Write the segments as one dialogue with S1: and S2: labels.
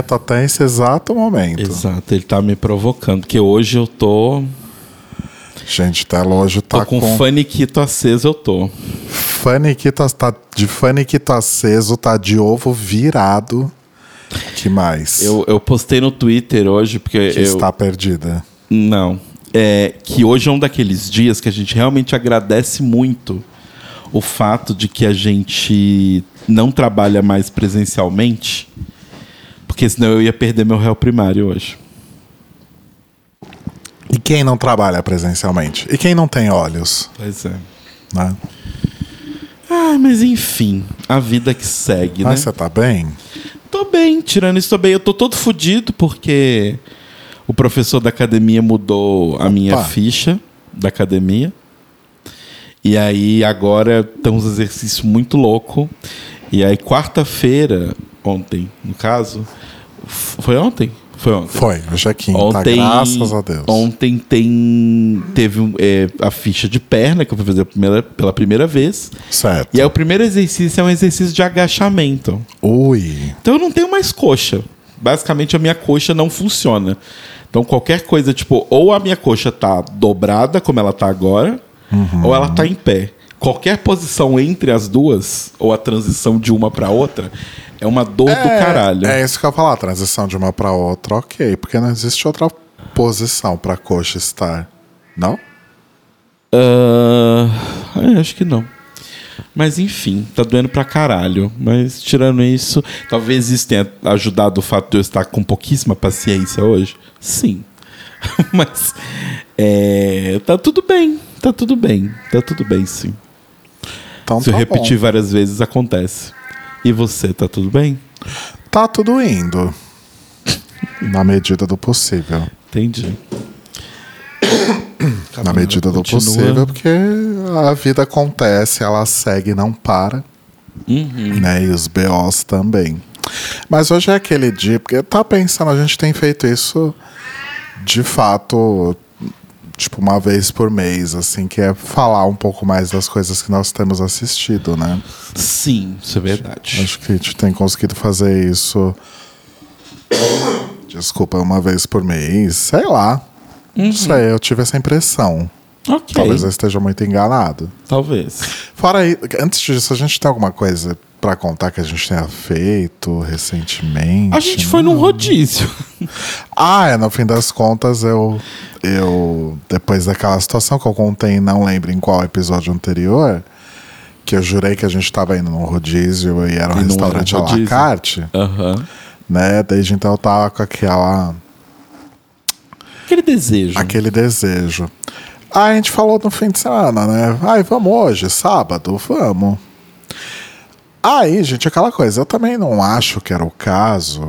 S1: Quieto até esse exato momento.
S2: Exato, ele tá me provocando, porque hoje eu tô.
S1: Gente, Telo hoje tá
S2: Tô com,
S1: com,
S2: faniquito aceso, eu tô.
S1: faniquito, tá de faniquito aceso, tá de ovo virado. Que mais?
S2: Eu, eu postei no Twitter hoje, porque
S1: que
S2: eu.
S1: está perdida.
S2: Não. É que hoje é um daqueles dias que a gente realmente agradece muito o fato de que a gente não trabalha mais presencialmente, porque senão eu ia perder meu réu primário hoje.
S1: E quem não trabalha presencialmente? E quem não tem olhos?
S2: Pois é.
S1: Né?
S2: Ah, mas enfim, a vida que segue,
S1: Mas
S2: né?
S1: você tá bem?
S2: Tô bem, tirando isso, tô bem. Eu tô todo fudido porque o professor da academia mudou a minha ficha da academia. E aí agora tem uns exercícios muito louco. E aí quarta-feira, ontem, no caso, foi ontem? Foi ontem.
S1: Foi, hoje é quinta,
S2: Ontem,
S1: graças a Deus.
S2: Ontem tem, teve é, a ficha de perna que eu fui fazer primeira- pela primeira vez.
S1: Certo.
S2: E aí o primeiro exercício é um exercício de agachamento.
S1: Ui.
S2: Então eu não tenho mais coxa. Basicamente a minha coxa não funciona. Então qualquer coisa, tipo, ou a minha coxa tá dobrada, como ela tá agora, ou ela tá em pé. Qualquer posição entre as duas, ou a transição de uma pra outra, é uma dor do caralho.
S1: É isso que eu ia falar, transição de uma pra outra, ok. Porque não existe outra posição pra coxa estar. Não?
S2: É, acho que não. Mas enfim, tá doendo pra caralho. Mas tirando isso, talvez isso tenha ajudado o fato de eu estar com pouquíssima paciência hoje. Sim. Mas é, tá tudo bem. Tá tudo bem. Tá tudo bem, sim.
S1: Então
S2: Se eu
S1: tá
S2: repetir
S1: bom.
S2: várias vezes, acontece. E você, tá tudo bem?
S1: Tá tudo indo. Na medida do possível.
S2: Entendi.
S1: Na medida do
S2: Continua.
S1: possível, porque a vida acontece, ela segue e não para.
S2: Uhum.
S1: Né? E os BOs também. Mas hoje é aquele dia, porque tá pensando, a gente tem feito isso de fato, tipo, uma vez por mês, assim, que é falar um pouco mais das coisas que nós temos assistido, né?
S2: Sim, isso é verdade.
S1: Acho que a gente tem conseguido fazer isso. Desculpa, uma vez por mês, sei lá. Não sei, eu tive essa impressão.
S2: Ok.
S1: Talvez eu esteja muito enganado.
S2: Talvez.
S1: Fora aí, antes disso, a gente tem alguma coisa pra contar que a gente tenha feito recentemente?
S2: A gente foi num rodízio.
S1: Ah, é, no fim das contas, eu, eu. Depois daquela situação que eu contei, não lembro em qual episódio anterior, que eu jurei que a gente tava indo num rodízio e era um
S2: E não era um
S1: restaurante à la carte, né? Desde então eu tava com aquela,
S2: Aquele desejo.
S1: aquele desejo. Aí a gente falou no fim de semana, né? Ai, vamos hoje, sábado, vamos. Aí, gente, aquela coisa, eu também não acho que era o caso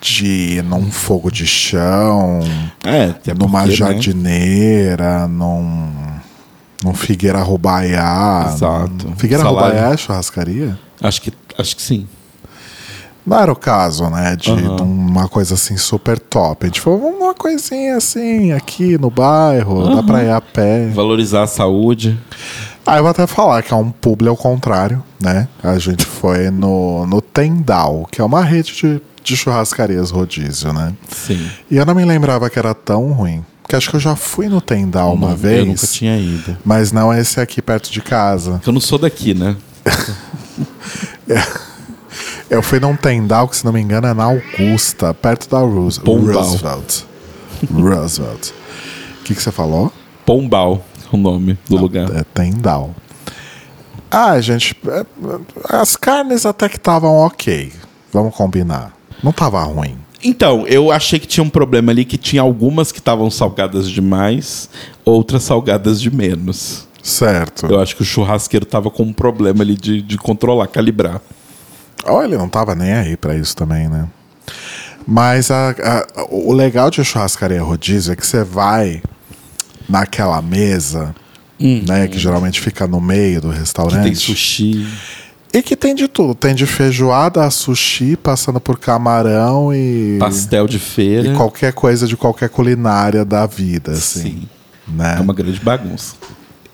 S1: de ir num fogo de chão,
S2: É, até
S1: numa
S2: porque, né?
S1: jardineira, num, num Figueira Rubaiá.
S2: Exato.
S1: num- Figueira
S2: Salário.
S1: Rubaiá é churrascaria?
S2: Acho que, acho que sim.
S1: Não era o caso, né? De de uma coisa assim super top. A gente falou, "Vamos uma coisinha assim, aqui no bairro, dá pra ir a pé.
S2: Valorizar a saúde.
S1: Ah, eu vou até falar que é um publi ao contrário, né? A gente foi no, no Tendal, que é uma rede de, de churrascarias rodízio, né?
S2: Sim.
S1: E eu não me lembrava que era tão ruim. Porque acho que eu já fui no Tendal uma vez.
S2: Eu nunca tinha ido.
S1: Mas não esse aqui perto de casa.
S2: Eu não sou daqui, né?
S1: Eu fui num Tendal que, se não me engano, é na Augusta, perto da Roos-
S2: Pombal.
S1: Roosevelt. Roosevelt. O que, que você falou?
S2: Pombal, o nome do lugar.
S1: É Tendal. Ah, gente, é, é, as carnes até que estavam ok. Vamos combinar. Não tava ruim.
S2: Então, eu achei que tinha um problema ali que tinha algumas que estavam salgadas demais, outras salgadas de menos.
S1: Certo.
S2: Eu acho que o churrasqueiro tava com um problema ali de, de controlar, calibrar.
S1: Ou ele não tava nem aí pra isso também, né? Mas a- a- o legal de churrascaria rodízio é que você vai naquela mesa, né? Que geralmente fica no meio do
S2: Uhum. Que
S1: restaurante.
S2: tem sushi.
S1: E que tem de tudo. Tem de feijoada a sushi, passando por camarão e.
S2: Pastel de feira.
S1: E qualquer coisa de qualquer culinária da vida, assim.
S2: Sim.
S1: Né?
S2: É uma grande bagunça.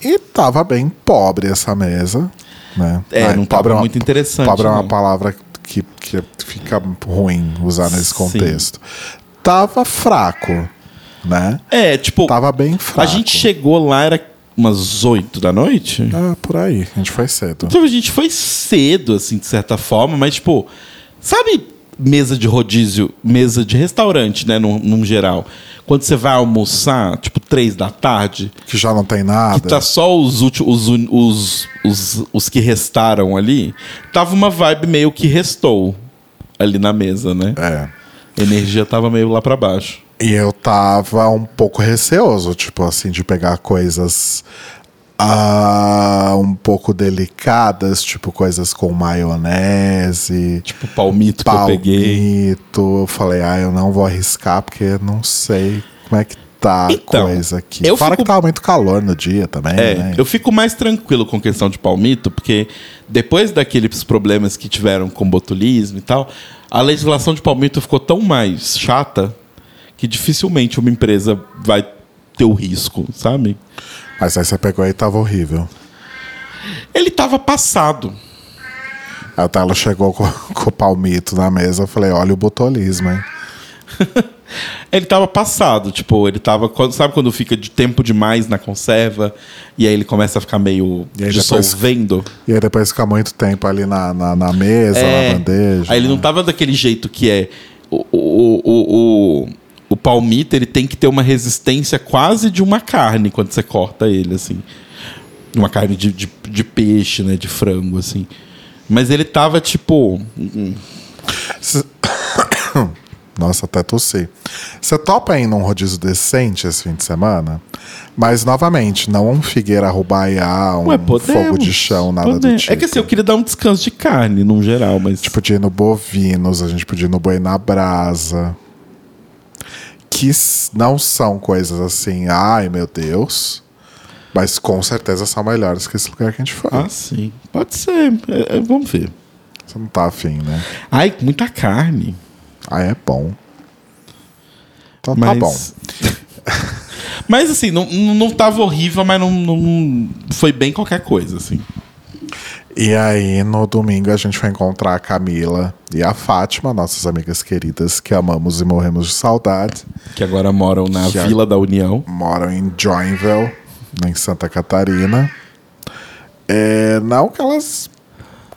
S1: E tava bem pobre essa mesa. Né?
S2: É, não tava
S1: pobre é uma-
S2: muito interessante,
S1: Pobre é uma
S2: não.
S1: palavra que, que fica ruim usar nesse
S2: Sim.
S1: contexto. Tava fraco, né?
S2: É, tipo,
S1: Tava bem fraco.
S2: a gente chegou lá, era umas 8 da noite.
S1: Ah, por aí. A gente foi cedo.
S2: Então a gente foi cedo, assim, de certa forma, mas, tipo, sabe mesa de rodízio, mesa de restaurante, né, num, num geral? Quando você vai almoçar, tipo, três da tarde,
S1: Que já não tem nada.
S2: que tá só os, ulti- os, os, os, os que restaram ali, tava uma vibe meio que restou ali na mesa, né?
S1: É.
S2: A energia tava meio lá pra baixo.
S1: E eu tava um pouco receoso, tipo assim, de pegar coisas ah, um pouco delicadas, tipo coisas com maionese,
S2: Tipo, o palmito que eu peguei.
S1: palmito. Eu falei, ah, eu não vou arriscar porque não sei como é que tá a
S2: Então,
S1: coisa aqui.
S2: eu
S1: Fora
S2: fico-
S1: que tava muito calor no dia também,
S2: É,
S1: né?
S2: eu fico mais tranquilo com questão de palmito, porque depois daqueles problemas que tiveram com botulismo e tal, a legislação de palmito ficou tão mais chata que dificilmente uma empresa vai ter o risco, sabe?
S1: Mas aí você pegou e tava horrível.
S2: Ele tava passado.
S1: Aí o Telo chegou com, com o palmito na mesa, eu falei, olha o botulismo, hein?
S2: Ele tava passado, tipo, ele tava. quando- Sabe quando fica de tempo demais na conserva e aí ele começa a ficar meio
S1: E aí depois-
S2: dissolvendo?
S1: E aí depois fica muito tempo ali na, na, na mesa,
S2: É.
S1: na bandeja.
S2: Aí ele não tava daquele jeito que é. O, o, o, o, o palmito ele tem que ter uma resistência quase de uma carne quando você corta ele, assim. Uma carne de, de, de peixe, né? De frango, assim. Mas ele tava tipo. hum,
S1: Cê- Nossa, até tossi. Você topa ir num rodízio decente esse fim de semana? Mas, novamente, não um Figueira Rubaiá, um
S2: Ué, podemos.
S1: fogo de chão, nada do
S2: podemos.
S1: tipo.
S2: É que assim, eu queria dar um descanso de carne, num geral, mas.
S1: gente podia ir no Bovinos, a gente podia ir no Boi na Brasa. Que não são coisas assim, ai meu Deus. Mas com certeza são melhores que esse lugar que a gente foi.
S2: Ah, sim. Pode ser. É, é, vamos ver.
S1: Você não tá afim, né?
S2: Ai, muita carne.
S1: Ah, é bom. Então
S2: Mas...
S1: tá bom.
S2: mas assim, não, não não tava horrível, mas não, não foi bem qualquer coisa, assim.
S1: E aí, no domingo, a gente vai encontrar a Camila e a Fátima, nossas amigas queridas que amamos e morremos de saudade.
S2: Que agora moram na
S1: a-
S2: Vila da União.
S1: Moram em Joinville, em Santa Catarina. É, não que elas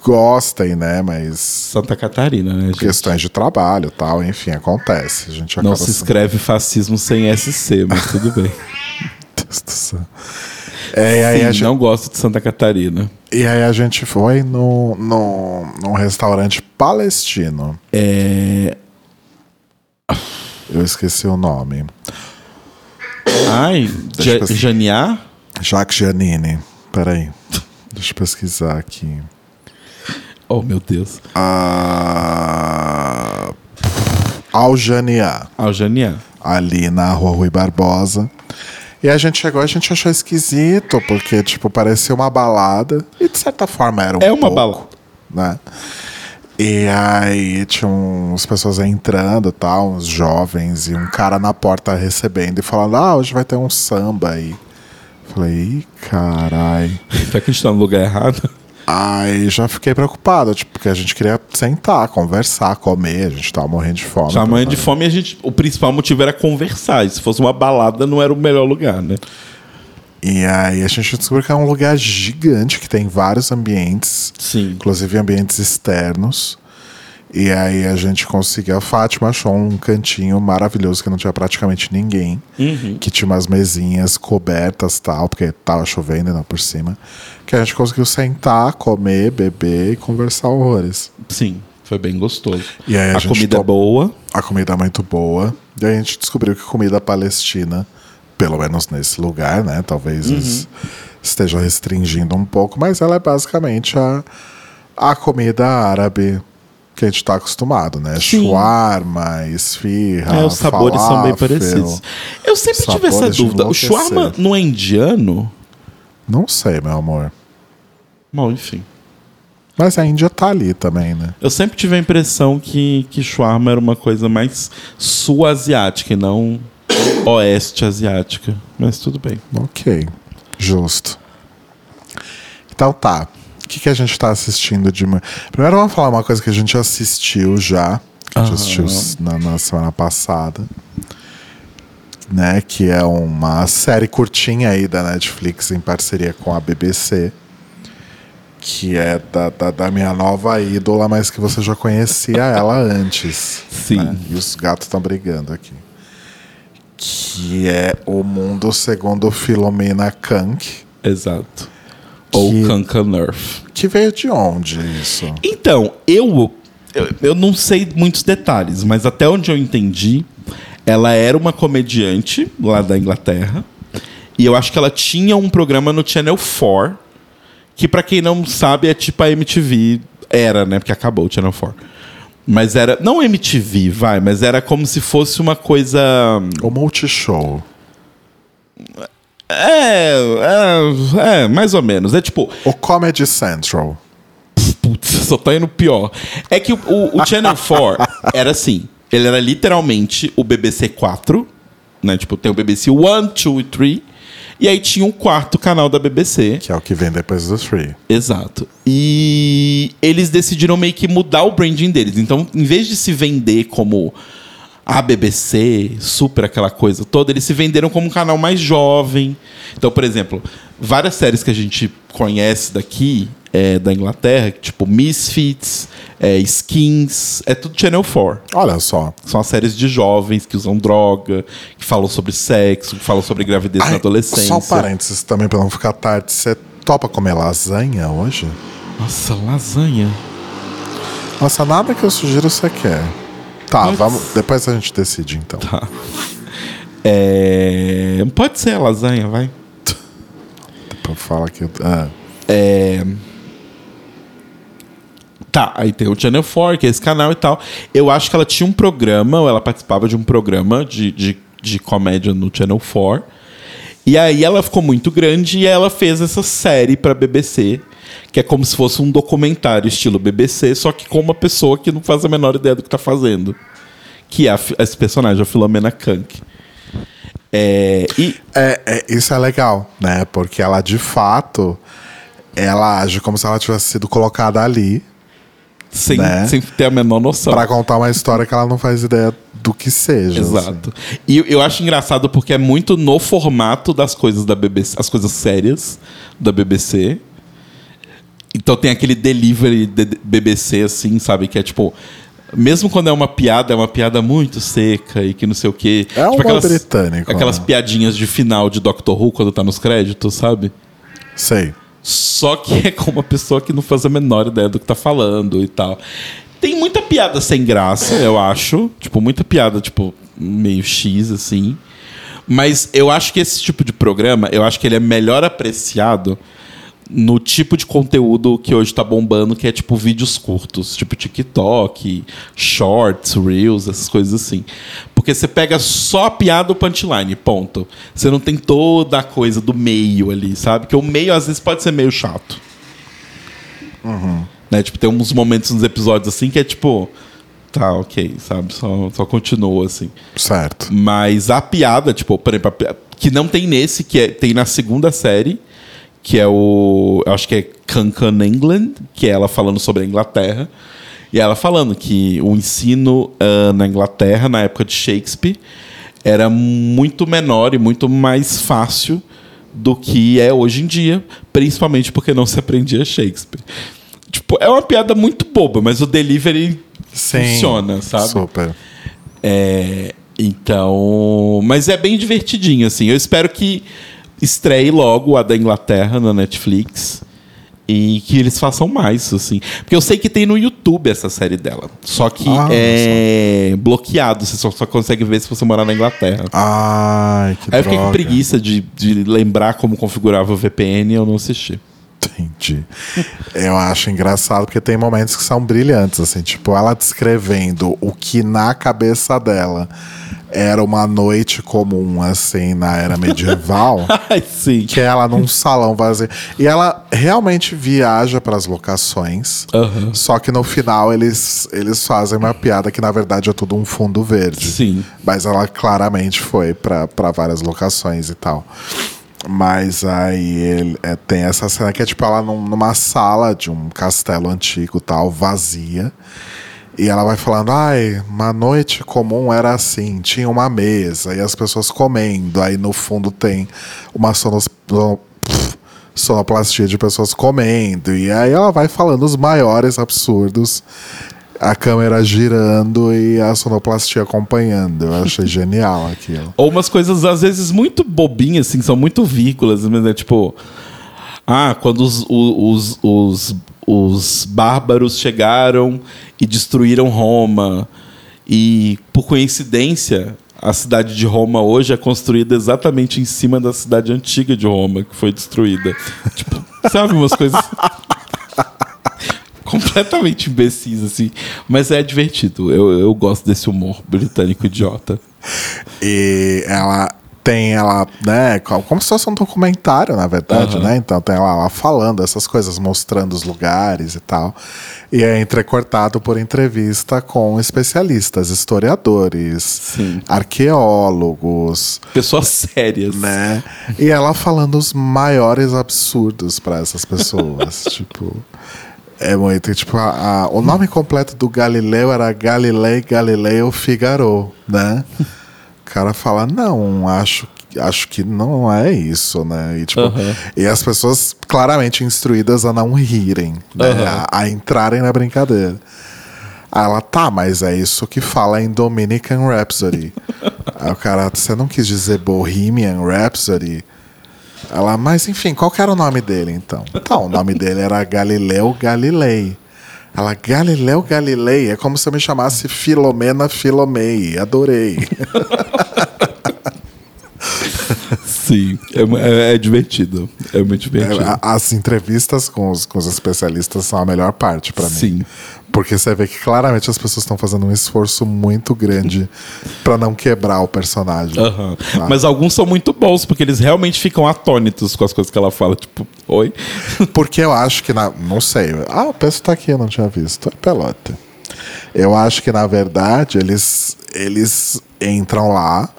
S1: gostem, né? Mas
S2: Santa Catarina, né, gente?
S1: questões de trabalho e tal, enfim, acontece. A gente
S2: Não se escreve fascismo sem SC, mas tudo bem.
S1: Deus do céu. É, e, aí
S2: Sim,
S1: a gente,
S2: não gosto de Santa Catarina.
S1: e aí a gente foi no, no, num restaurante palestino.
S2: É...
S1: Eu esqueci o nome.
S2: Ai, Ja-. Janiá?
S1: Jacques Giannini. Peraí. Deixa eu pesquisar aqui.
S2: Oh, meu Deus.
S1: Ah, Aljaniá.
S2: Ah, o Janiá.
S1: ali na rua Rui Barbosa. E a gente chegou, a gente achou esquisito, porque, tipo, parecia uma balada. E de certa forma era um
S2: É uma balada.
S1: né? E aí tinha uns pessoas entrando tal, uns jovens, e um cara na porta recebendo e falando, ah, hoje vai ter um samba aí. Falei, ih, carai.
S2: Será que a gente tá no lugar errado?
S1: Aí já fiquei preocupado, tipo, porque a gente queria sentar, conversar, comer, a gente tava morrendo de fome.
S2: Tamanho de fome, a gente, o principal motivo era conversar. E se fosse uma balada, não era o melhor lugar, né?
S1: E aí a gente descobriu que é um lugar gigante, que tem vários ambientes,
S2: Sim.
S1: inclusive ambientes externos. E aí a gente conseguiu. A Fátima achou um cantinho maravilhoso que não tinha praticamente ninguém. Que tinha umas mesinhas cobertas tal, porque tava chovendo ainda por cima. Que a gente conseguiu sentar, comer, beber e conversar horrores.
S2: Sim, foi bem gostoso.
S1: E aí a
S2: a comida é boa.
S1: A comida é muito boa. E aí a gente descobriu que comida palestina, pelo menos nesse lugar, né? Talvez eles estejam restringindo um pouco, mas ela é basicamente a, a comida árabe que a gente está acostumado, né?
S2: Sim.
S1: Shawarma, esfirra,
S2: É, os sabores são bem
S1: falafel.
S2: parecidos. Eu sempre tive essa dúvida. O
S1: enlouquecer.
S2: shawarma não é indiano?
S1: Não sei, meu amor.
S2: Bom, enfim.
S1: Mas a Índia tá ali também, né?
S2: Eu sempre tive a impressão que, que shawarma era uma coisa mais sul-asiática e não oeste asiática. Mas tudo bem.
S1: Ok, justo. Então tá. Que, que a gente tá assistindo de. Primeiro vamos falar uma coisa que a gente assistiu já. A gente assistiu na, na semana passada. Né, que é uma série curtinha aí da Netflix em parceria com a BBC que é da, da, da, minha nova ídola, mas que você já conhecia ela antes.
S2: Sim. Né?
S1: E os gatos estão brigando aqui. Que é O Mundo Segundo Filomena Kank.
S2: Exato. Ou Kankanerf.
S1: Que veio de onde isso?
S2: Então, eu, eu, eu não sei muitos detalhes, mas até onde eu entendi, ela era uma comediante lá da Inglaterra. E eu acho que ela tinha um programa no Channel 4 que para quem não sabe é tipo a MTV era, né? Porque acabou o Channel 4. Mas era. Não MTV, vai, mas era como se fosse uma coisa.
S1: O Multishow.
S2: É, é, é, mais ou menos. É tipo.
S1: O Comedy Central.
S2: Putz, só tá indo pior. É que o, o, o Channel 4 era assim. Ele era literalmente o BBC 4. Né? Tipo, tem o BBC 1, 2 e 3. E aí tinha um quarto canal da BBC.
S1: Que é o que vem depois do Free.
S2: Exato. E eles decidiram meio que mudar o branding deles. Então, em vez de se vender como a BBC, super aquela coisa toda, eles se venderam como um canal mais jovem. Então, por exemplo, várias séries que a gente conhece daqui, é, da Inglaterra, tipo Misfits, é, Skins, é tudo Channel 4.
S1: Olha só.
S2: São as séries de jovens que usam droga, que falam sobre sexo, que falam sobre gravidez Ai, na adolescência. Só um
S1: parênteses também, pra não ficar tarde. Você topa comer lasanha hoje?
S2: Nossa, lasanha?
S1: Nossa, nada que eu sugiro você quer. Tá, Mas... vamos. Depois a gente decide então.
S2: Tá. É... Pode ser a lasanha, vai.
S1: Depois fala que. Ah.
S2: É. Tá, aí tem o Channel 4, que é esse canal e tal. Eu acho que ela tinha um programa, ou ela participava de um programa de, de, de comédia no Channel 4. E aí ela ficou muito grande e ela fez essa série pra BBC, que é como se fosse um documentário estilo BBC, só que com uma pessoa que não faz a menor ideia do que tá fazendo. Que é a, esse personagem, a Filomena Kank. É, e...
S1: É, é, isso é legal, né? Porque ela de fato ela age como se ela tivesse sido colocada ali
S2: sem, né? sem ter a menor noção.
S1: Pra contar uma história que ela não faz ideia do que seja.
S2: Exato. Assim. E eu acho engraçado porque é muito no formato das coisas da BBC, as coisas sérias da BBC. Então tem aquele delivery de BBC, assim, sabe? Que é tipo. Mesmo quando é uma piada, é uma piada muito seca e que não sei o quê.
S1: É tipo, um aquelas, britânico.
S2: Aquelas né? piadinhas de final de Doctor Who quando tá nos créditos, sabe?
S1: Sei.
S2: Só que é com uma pessoa que não faz a menor ideia do que tá falando e tal. Tem muita piada sem graça, eu acho. Tipo, muita piada, tipo, meio X, assim. Mas eu acho que esse tipo de programa, eu acho que ele é melhor apreciado no tipo de conteúdo que hoje tá bombando, que é tipo vídeos curtos, tipo TikTok, shorts, reels, essas coisas assim. Porque você pega só a piada ou punchline, ponto. Você não tem toda a coisa do meio ali, sabe? Que o meio às vezes pode ser meio chato.
S1: Uhum.
S2: Né? Tipo, tem uns momentos nos episódios assim que é tipo. Tá, ok, sabe? Só, só continua assim.
S1: Certo.
S2: Mas a piada, tipo, por exemplo, que não tem nesse, que é, tem na segunda série, que é o. Eu acho que é Cancan England, que é ela falando sobre a Inglaterra. E ela falando que o ensino uh, na Inglaterra, na época de Shakespeare, era muito menor e muito mais fácil do que é hoje em dia, principalmente porque não se aprendia Shakespeare. Tipo, é uma piada muito boba, mas o delivery Sim, funciona, sabe?
S1: Super.
S2: É, então, mas é bem divertidinho assim. Eu espero que estreie logo a da Inglaterra na Netflix. E que eles façam mais, assim. Porque eu sei que tem no YouTube essa série dela. Só que ah, é bloqueado. Você só, só, consegue ver se você morar na Inglaterra.
S1: Ai, que
S2: Aí eu fiquei com preguiça de, de lembrar como configurava o VPN e eu não assisti.
S1: Entendi. Eu acho engraçado porque tem momentos que são brilhantes, assim, tipo, ela descrevendo o que na cabeça dela era uma noite comum, assim, na era medieval.
S2: Ai, sim.
S1: Que é ela num salão vazio. E ela realmente viaja para as locações.
S2: Uhum.
S1: Só que no final eles, eles fazem uma piada que na verdade é tudo um fundo verde.
S2: Sim.
S1: Mas ela claramente foi para várias locações e tal. Mas aí ele, é, tem essa cena que é tipo ela num- numa sala de um castelo antigo tal, vazia. E ela vai falando, ai, uma noite comum era assim, tinha uma mesa e as pessoas comendo. Aí no fundo tem uma sonos, sonoplastia de pessoas comendo. E aí ela vai falando os maiores absurdos. A câmera girando e a sonoplastia acompanhando. Eu achei genial aquilo.
S2: Ou umas coisas, às vezes, muito bobinhas, assim, são muito vírgulas, mas é tipo. Ah, quando os, os, os, os, os bárbaros chegaram e destruíram Roma. E, por coincidência, a cidade de Roma hoje é construída exatamente em cima da cidade antiga de Roma, que foi destruída. tipo, sabe umas coisas. completamente imbecis, assim. Mas é divertido. Eu, eu gosto desse humor britânico idiota.
S1: E ela tem ela, né, co- como se fosse um documentário, na verdade,
S2: Aham.
S1: né? Então tem ela, ela falando essas coisas, mostrando os lugares e tal. E é entrecortado por entrevista com especialistas, historiadores,
S2: Sim.
S1: arqueólogos,
S2: Pessoas sérias.
S1: né? E ela falando os maiores absurdos para essas pessoas, tipo, é muito, tipo, a- a- o nome completo do Galileu era Galilei Galileu Figaro, né? Cara fala, não, acho, que- acho que não é isso, né? E, tipo,
S2: Aham.
S1: e as pessoas claramente instruídas a não rirem, né?
S2: Aham.
S1: A, a entrarem na brincadeira. Aí ela, tá, mas é isso que fala em Dominican Rhapsody. Aí o cara, você não quis dizer Bohemian Rhapsody? Ela, mas enfim, qual que era o nome dele então? Então, o nome dele era Galileu Galilei. Ela, Galileu Galilei, é como se eu me chamasse Filomena Filomei. Adorei.
S2: Sim. É, é- é divertido. É muito divertido.
S1: A- As entrevistas com os, com os especialistas são a melhor parte pra mim.
S2: Sim.
S1: Porque você vê que claramente as pessoas estão fazendo um esforço muito grande pra não quebrar o personagem.
S2: Aham.
S1: Ah.
S2: Mas alguns são muito bons, porque eles realmente ficam atônitos com as coisas que ela fala. Tipo, oi?
S1: Porque eu acho que na. Não sei. Ah, o peço tá aqui, eu não tinha visto. É pelota. Eu acho que, na verdade, eles, eles entram lá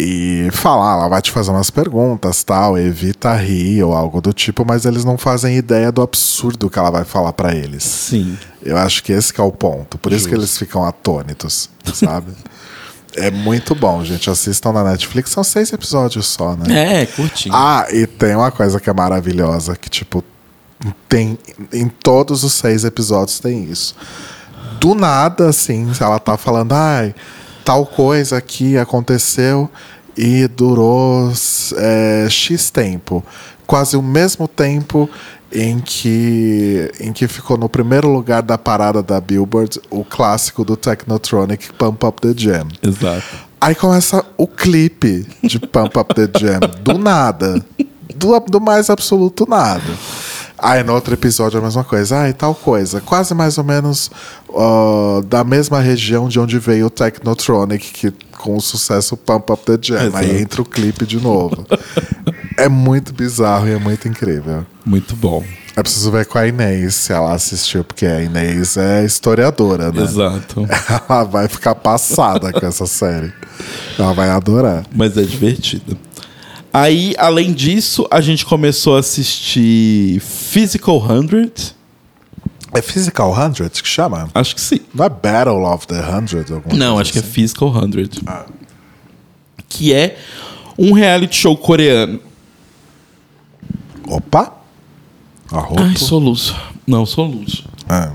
S1: e falam, ah, ela vai te fazer umas perguntas, tal, evita rir ou algo do tipo, mas eles não fazem ideia do absurdo que ela vai falar pra eles.
S2: Sim.
S1: Eu acho que esse que é o ponto. Por isso que eles ficam atônitos, sabe? é muito bom, gente. Assistam na Netflix. São seis episódios só, né?
S2: É, curtinho.
S1: Ah, e tem uma coisa que é maravilhosa, que tipo, tem em todos os seis episódios tem isso. Do nada, assim, ela tá falando, ai, tal coisa aqui aconteceu e durou é, X tempo. Quase o mesmo tempo em que, em que ficou no primeiro lugar da parada da Billboard o clássico do Technotronic Pump Up the Jam.
S2: Exato.
S1: Aí começa o clipe de Pump Up the Jam, do nada. Do, do mais absoluto nada. Aí no outro episódio a mesma coisa. Ah, e tal coisa. Quase mais ou menos ó, da mesma região de onde veio o Technotronic, que, com o sucesso Pump Up the Jam.
S2: Exato.
S1: Aí entra o clipe de novo. é muito bizarro e é muito incrível.
S2: Muito bom.
S1: É preciso ver com a Inês se ela assistiu, porque a Inês é historiadora, né?
S2: Exato.
S1: Ela vai ficar passada com essa série. Ela vai adorar.
S2: Mas é divertido. Aí, além disso, a gente começou a assistir Physical 100.
S1: É Physical 100 que chama?
S2: Acho que sim.
S1: Não é Battle of the 100? alguma
S2: Não, acho que é
S1: assim?
S2: Physical 100. Que é um reality show coreano.
S1: Opa! Arroto.
S2: Ai, soluço. Não, soluço.
S1: É.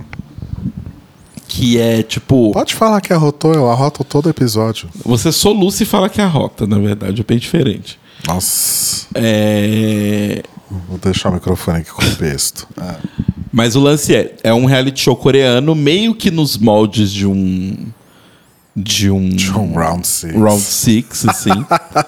S2: Que é tipo.
S1: Pode falar que arrotou, eu arroto todo episódio.
S2: Você soluça e fala que é a rota, na verdade. É bem diferente.
S1: Nossa.
S2: É.
S1: Vou deixar o microfone aqui com o texto. É.
S2: Mas o lance é, é um reality show coreano meio que nos moldes de um de um
S1: De um Round Six.
S2: round six, assim,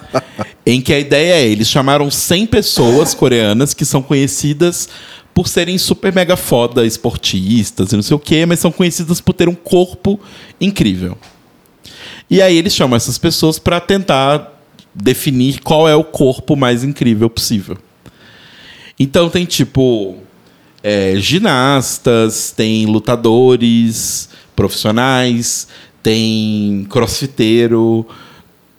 S2: em que a ideia é eles chamaram 100 pessoas coreanas que são conhecidas por serem super mega foda esportistas e não sei o quê, mas são conhecidas por ter um corpo incrível. E aí eles chamam essas pessoas para tentar definir qual é o corpo mais incrível possível. Então tem tipo é, ginastas, tem lutadores profissionais, tem crossfiteiro,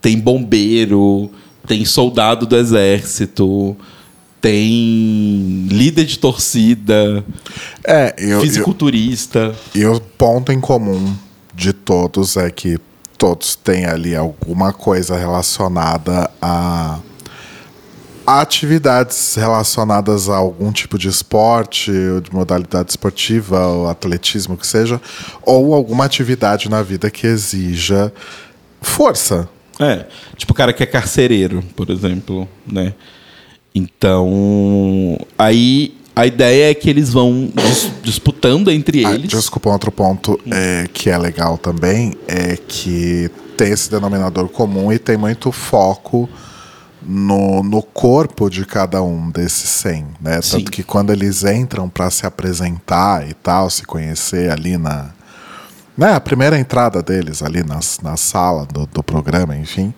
S2: tem bombeiro, tem soldado do exército, tem líder de torcida,
S1: É, eu,
S2: fisiculturista.
S1: e o ponto em comum de todos é que todos têm ali alguma coisa relacionada a, atividades relacionadas a algum tipo de esporte, de modalidade esportiva, ou atletismo, que seja, ou alguma atividade na vida que exija força.
S2: É, tipo o cara que é carcereiro, por exemplo, né? Então, aí a ideia é que eles vão dis- disputando entre
S1: Ah,
S2: eles.
S1: desculpa, um outro ponto é, que é legal também é que tem esse denominador comum e tem muito foco no, no corpo de cada um desses 100, né?
S2: Sim.
S1: Tanto que quando eles entram para se apresentar e tal, se conhecer ali na... Né, a primeira entrada deles ali na, na sala do, do programa, enfim...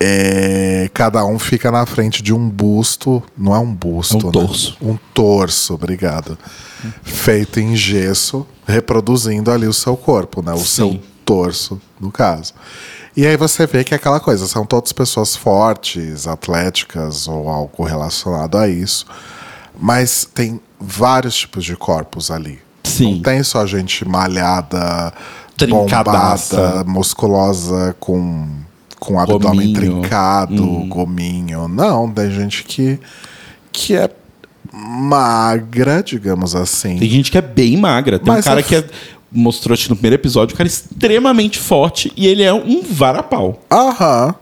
S1: é, cada um fica na frente de um busto, não é um busto,
S2: É um
S1: né?
S2: torso.
S1: Um torso, obrigado. Feito em gesso, reproduzindo ali o seu corpo, né? O
S2: Sim.
S1: seu torso, no caso. E aí você vê que é aquela coisa, são todas pessoas fortes, atléticas ou algo relacionado a isso. Mas tem vários tipos de corpos ali.
S2: Sim.
S1: Não tem só gente malhada,
S2: Trincadaça.
S1: bombada, musculosa, com, com abdômen
S2: Gominho.
S1: trincado,
S2: Uhum.
S1: gominho. Não, tem gente que, que é magra, digamos assim.
S2: Tem gente que é bem magra. Tem um
S1: Mas
S2: cara
S1: é
S2: que é, mostrou no primeiro episódio, um cara extremamente forte e ele é um varapau.
S1: Aham.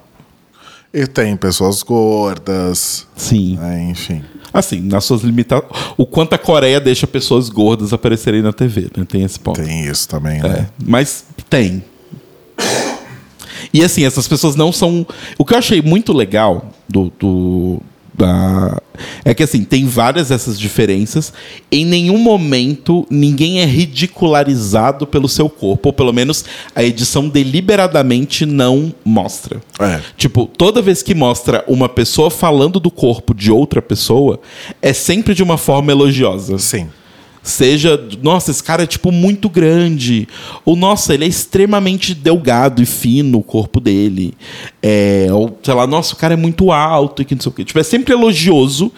S1: E tem pessoas gordas,
S2: Sim.
S1: né, enfim.
S2: Assim, nas suas limitações. O quanto a Coreia deixa pessoas gordas aparecerem na TV, né? Tem esse ponto.
S1: Tem isso também,
S2: É,
S1: né?
S2: mas tem. E assim, essas pessoas não são. O que eu achei muito legal do. do- da... É que assim, tem várias dessas diferenças. Em nenhum momento ninguém é ridicularizado pelo seu corpo. Ou pelo menos a edição deliberadamente não mostra.
S1: É.
S2: Tipo, toda vez que mostra uma pessoa falando do corpo de outra pessoa, é sempre de uma forma elogiosa.
S1: Sim.
S2: Seja, nossa, esse cara é tipo muito grande. Ou, nossa, ele é extremamente delgado e fino o corpo dele. É, ou, sei lá, nossa, o cara é muito alto e que não sei o quê. Tipo, é sempre elogioso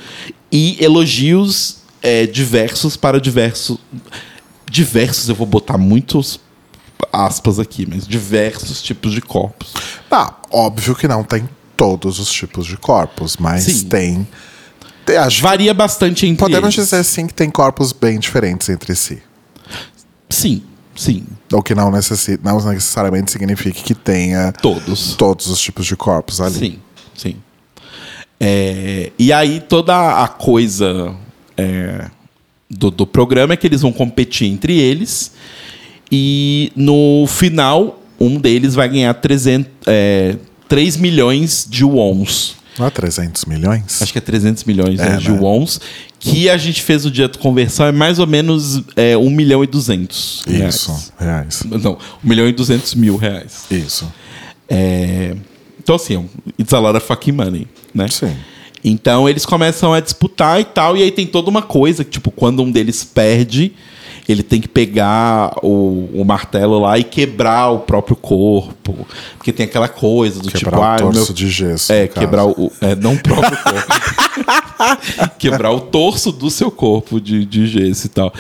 S2: e elogios é, diversos para diversos. Diversos, eu vou botar muitos aspas aqui, mas diversos tipos de corpos.
S1: Ah, óbvio que não tem todos os tipos de corpos, mas
S2: Sim.
S1: tem. Acho
S2: Varia bastante entre
S1: podemos
S2: eles.
S1: dizer sim que tem corpos bem diferentes entre si.
S2: Sim, sim.
S1: O que não, necessi- não necessariamente significa que tenha
S2: Todos.
S1: todos os tipos de corpos ali.
S2: Sim, sim. É, e aí toda a coisa é, do, do programa é que eles vão competir entre eles e no final um deles vai ganhar 300, é, 3 milhões de wons.
S1: Não é 300 milhões?
S2: Acho que é 300 milhões né,
S1: É,
S2: de
S1: né?
S2: wons. Que a gente fez o dia de conversão é mais ou menos é, 1 milhão e 200 reais.
S1: Isso, reais.
S2: Não, 1 milhão e 200 mil reais.
S1: Isso.
S2: É, Então, assim, it's a lot of fucking money, né?
S1: Sim.
S2: Então eles começam a disputar e tal, e aí tem toda uma coisa que, tipo, quando um deles perde, ele tem que pegar o, o martelo lá e quebrar o próprio corpo. Porque tem aquela coisa do tipo,
S1: Quebrar
S2: ah,
S1: o
S2: o
S1: torso
S2: meu-
S1: de gesso.
S2: É,
S1: no caso.
S2: quebrar o. É, não o próprio corpo. quebrar o torso do seu corpo de, de gesso e tal.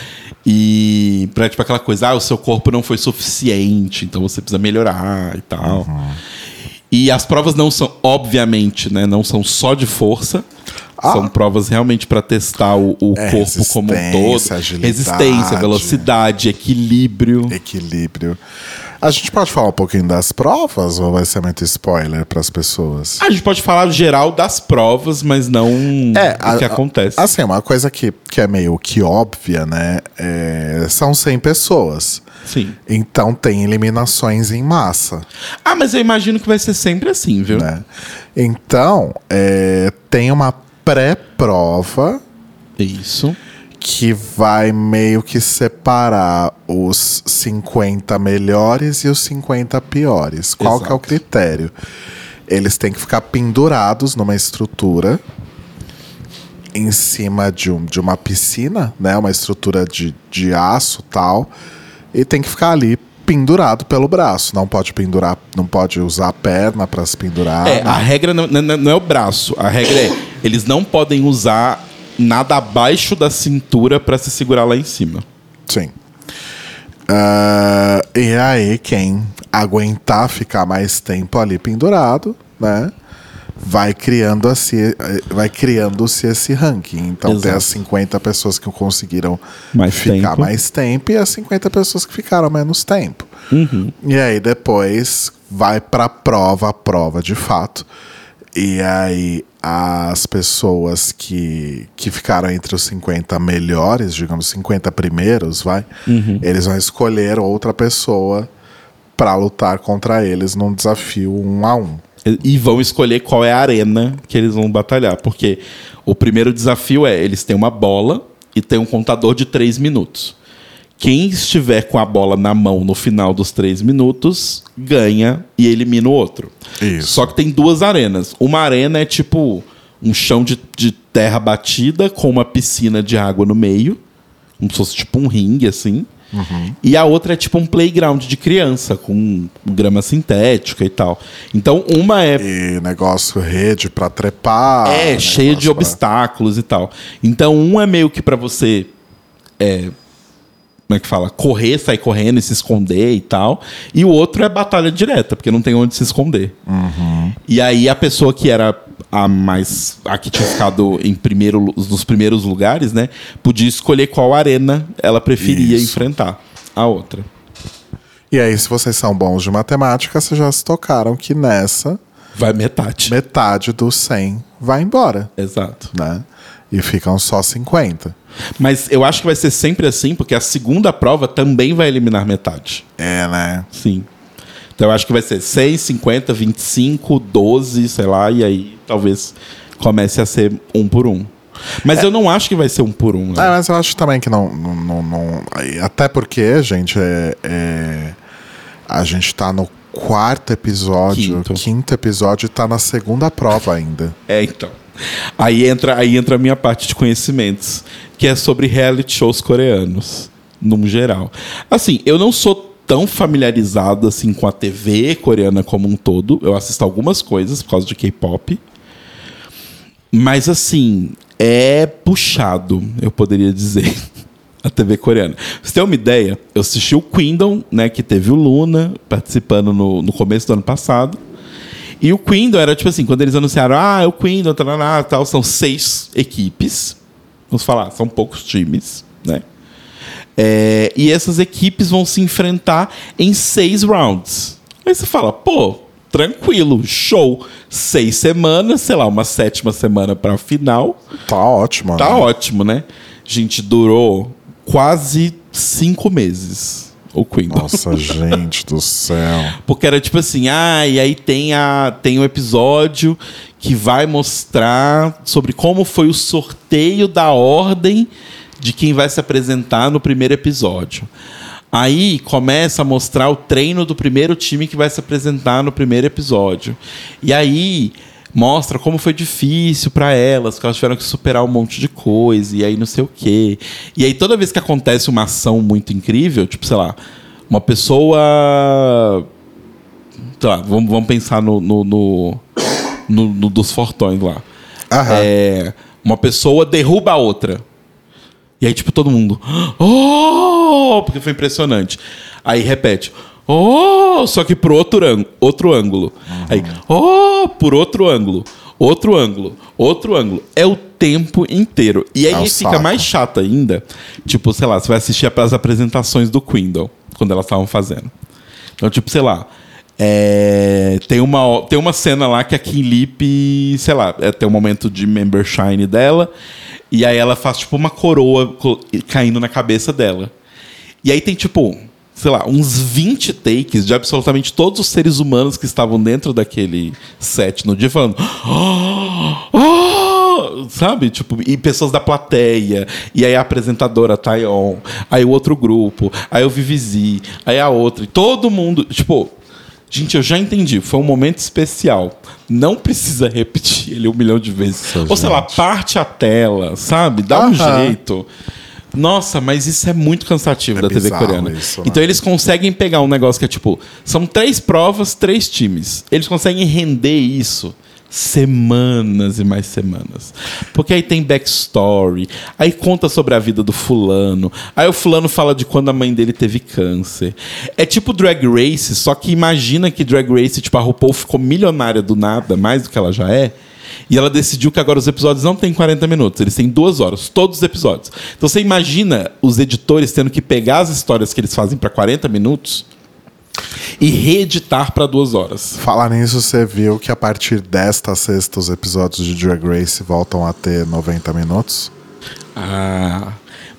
S2: E pra, tipo, aquela coisa, ah, o seu corpo não foi suficiente, então você precisa melhorar e tal.
S1: Uhum.
S2: E as provas não são, obviamente, né? Não são só de força.
S1: Ah.
S2: São provas realmente para testar o, o
S1: É,
S2: corpo como um todo.
S1: resistência, agilidade.
S2: Resistência, velocidade, equilíbrio.
S1: Equilíbrio. A gente pode falar um pouquinho das provas ou vai ser muito spoiler para as pessoas?
S2: A gente pode falar geral das provas, mas não o que acontece.
S1: Assim, uma coisa que, que é meio que óbvia, né? é, são 100 pessoas.
S2: Sim.
S1: Então tem eliminações em massa,
S2: Ah, mas eu imagino que vai ser sempre assim, viu?
S1: né? Então, é, tem uma pré-prova
S2: Isso.
S1: que vai meio que separar os 50 melhores e os 50 piores. Qual que é o
S2: Exato.
S1: critério? Eles têm que ficar pendurados numa estrutura em cima de, um, de uma piscina, né? Uma estrutura de, de aço tal. E tem que ficar ali pendurado pelo braço. Não pode pendurar, não pode usar a perna para se pendurar.
S2: É, a regra não, não, não é o braço. A regra é eles não podem usar nada abaixo da cintura para se segurar lá em cima.
S1: Sim. Uh, e aí, quem aguentar ficar mais tempo ali pendurado, né? Vai criando assim, vai criando-se esse ranking. Então Exato. tem as 50 pessoas que conseguiram mais ficar tempo. mais tempo e as 50 pessoas que ficaram menos tempo.
S2: Uhum.
S1: E aí depois vai para a prova, a prova de fato. E aí as pessoas que, que ficaram entre os 50 melhores, digamos, 50 primeiros, vai,
S2: uhum.
S1: eles vão escolher outra pessoa para lutar contra eles num desafio um a um.
S2: E vão escolher qual é a arena que eles vão batalhar. Porque o primeiro desafio é: eles têm uma bola e tem um contador de 3 minutos. Quem estiver com a bola na mão no final dos três minutos ganha e elimina o outro.
S1: Isso.
S2: Só que tem duas arenas. Uma arena é tipo um chão de, de terra batida com uma piscina de água no meio, como se fosse tipo um ringue assim.
S1: Uhum.
S2: E a outra é tipo um playground de criança, com grama sintética e tal. Então, uma é.
S1: E negócio rede para trepar.
S2: É, cheia de pra... obstáculos e tal. Então, um é meio que para você é, como é que fala? Correr, sair correndo e se esconder e tal. E o outro é batalha direta, porque não tem onde se esconder.
S1: Uhum.
S2: E aí a pessoa que era a mais. a que tinha ficado em primeiro, nos primeiros lugares, né? Podia escolher qual arena ela preferia Isso. enfrentar a outra.
S1: E aí, se vocês são bons de matemática, vocês já se tocaram que nessa.
S2: Vai metade.
S1: Metade dos 100 vai embora.
S2: Exato.
S1: Né? E ficam só 50.
S2: Mas eu acho que vai ser sempre assim, porque a segunda prova também vai eliminar metade.
S1: É, né?
S2: Sim. Então eu acho que vai ser 6, 50, 25, 12, sei lá, e aí talvez comece a ser um por um. Mas é. eu não acho que vai ser um por um. Né?
S1: É, mas eu acho também que não. não, não, não até porque, gente, é, é, a gente tá no quarto episódio, quinto. quinto episódio, e tá na segunda prova ainda.
S2: É, então. Aí entra, aí entra a minha parte de conhecimentos, que é sobre reality shows coreanos, no geral. Assim, eu não sou tão familiarizado assim com a TV coreana como um todo. Eu assisto algumas coisas por causa de K-pop. Mas assim, é puxado, eu poderia dizer, a TV coreana. Pra você ter uma ideia, eu assisti o Kingdom, né, que teve o Luna participando no, no começo do ano passado. E o Quindle era tipo assim, quando eles anunciaram, ah, é o Quindle, tal, tal, são seis equipes. Vamos falar, são poucos times, né? É, e essas equipes vão se enfrentar em seis rounds. Aí você fala, pô, tranquilo, show. Seis semanas, sei lá, uma sétima semana para a final.
S1: Tá ótimo.
S2: Tá né? ótimo, né? Gente, durou quase cinco meses o Queen.
S1: Nossa, gente do céu.
S2: Porque era tipo assim, ah, e aí tem, a, tem um episódio que vai mostrar sobre como foi o sorteio da ordem de quem vai se apresentar no primeiro episódio. Aí começa a mostrar o treino do primeiro time que vai se apresentar no primeiro episódio. E aí mostra como foi difícil para elas, que elas tiveram que superar um monte de coisa, e aí não sei o quê. E aí toda vez que acontece uma ação muito incrível, tipo, sei lá, uma pessoa. Tá, vamos, vamos pensar no, no, no, no, no dos fortões lá. É, uma pessoa derruba a outra. E aí, tipo, todo mundo. Oh! Porque foi impressionante. Aí repete. Oh, só que por outro, ângulo, outro ângulo. Uhum. Aí, oh, por outro ângulo. Outro ângulo, outro ângulo. É o tempo inteiro. E aí é fica saco. mais chato ainda. Tipo, sei lá, você vai assistir as apresentações do Quindle, quando elas estavam fazendo. Então, tipo, sei lá. É, tem, uma, tem uma cena lá que a Kim Lip, sei lá, é, tem um momento de member shine dela. E aí ela faz, tipo, uma coroa caindo na cabeça dela. E aí tem, tipo, sei lá, uns 20 takes de absolutamente todos os seres humanos que estavam dentro daquele set no dia falando. Oh, oh, sabe? Tipo, e pessoas da plateia, e aí a apresentadora Tayon, aí o outro grupo, aí o Vivizi, aí a outra, e todo mundo. Tipo, gente, eu já entendi, foi um momento especial. Não precisa repetir ele um milhão de vezes. Nossa, Ou sei gente. lá, parte a tela, sabe? Dá um jeito. Nossa, mas isso é muito cansativo
S1: É
S2: da TV coreana.
S1: isso, né?
S2: então eles conseguem pegar um negócio que é tipo, são três provas, três times. Eles conseguem render isso semanas e mais semanas. Porque aí tem backstory, aí conta sobre a vida do fulano, aí o fulano fala de quando a mãe dele teve câncer. É tipo Drag Race, só que imagina que Drag Race, tipo, a RuPaul ficou milionária do nada, mais do que ela já é. E ela decidiu que agora os episódios não têm 40 minutos, eles têm duas horas, todos os episódios. Então você imagina os editores tendo que pegar as histórias que eles fazem para 40 minutos e reeditar para duas horas.
S1: Falar nisso, você viu que a partir desta sexta os episódios de Drag Race voltam a ter 90 minutos?
S2: Ah,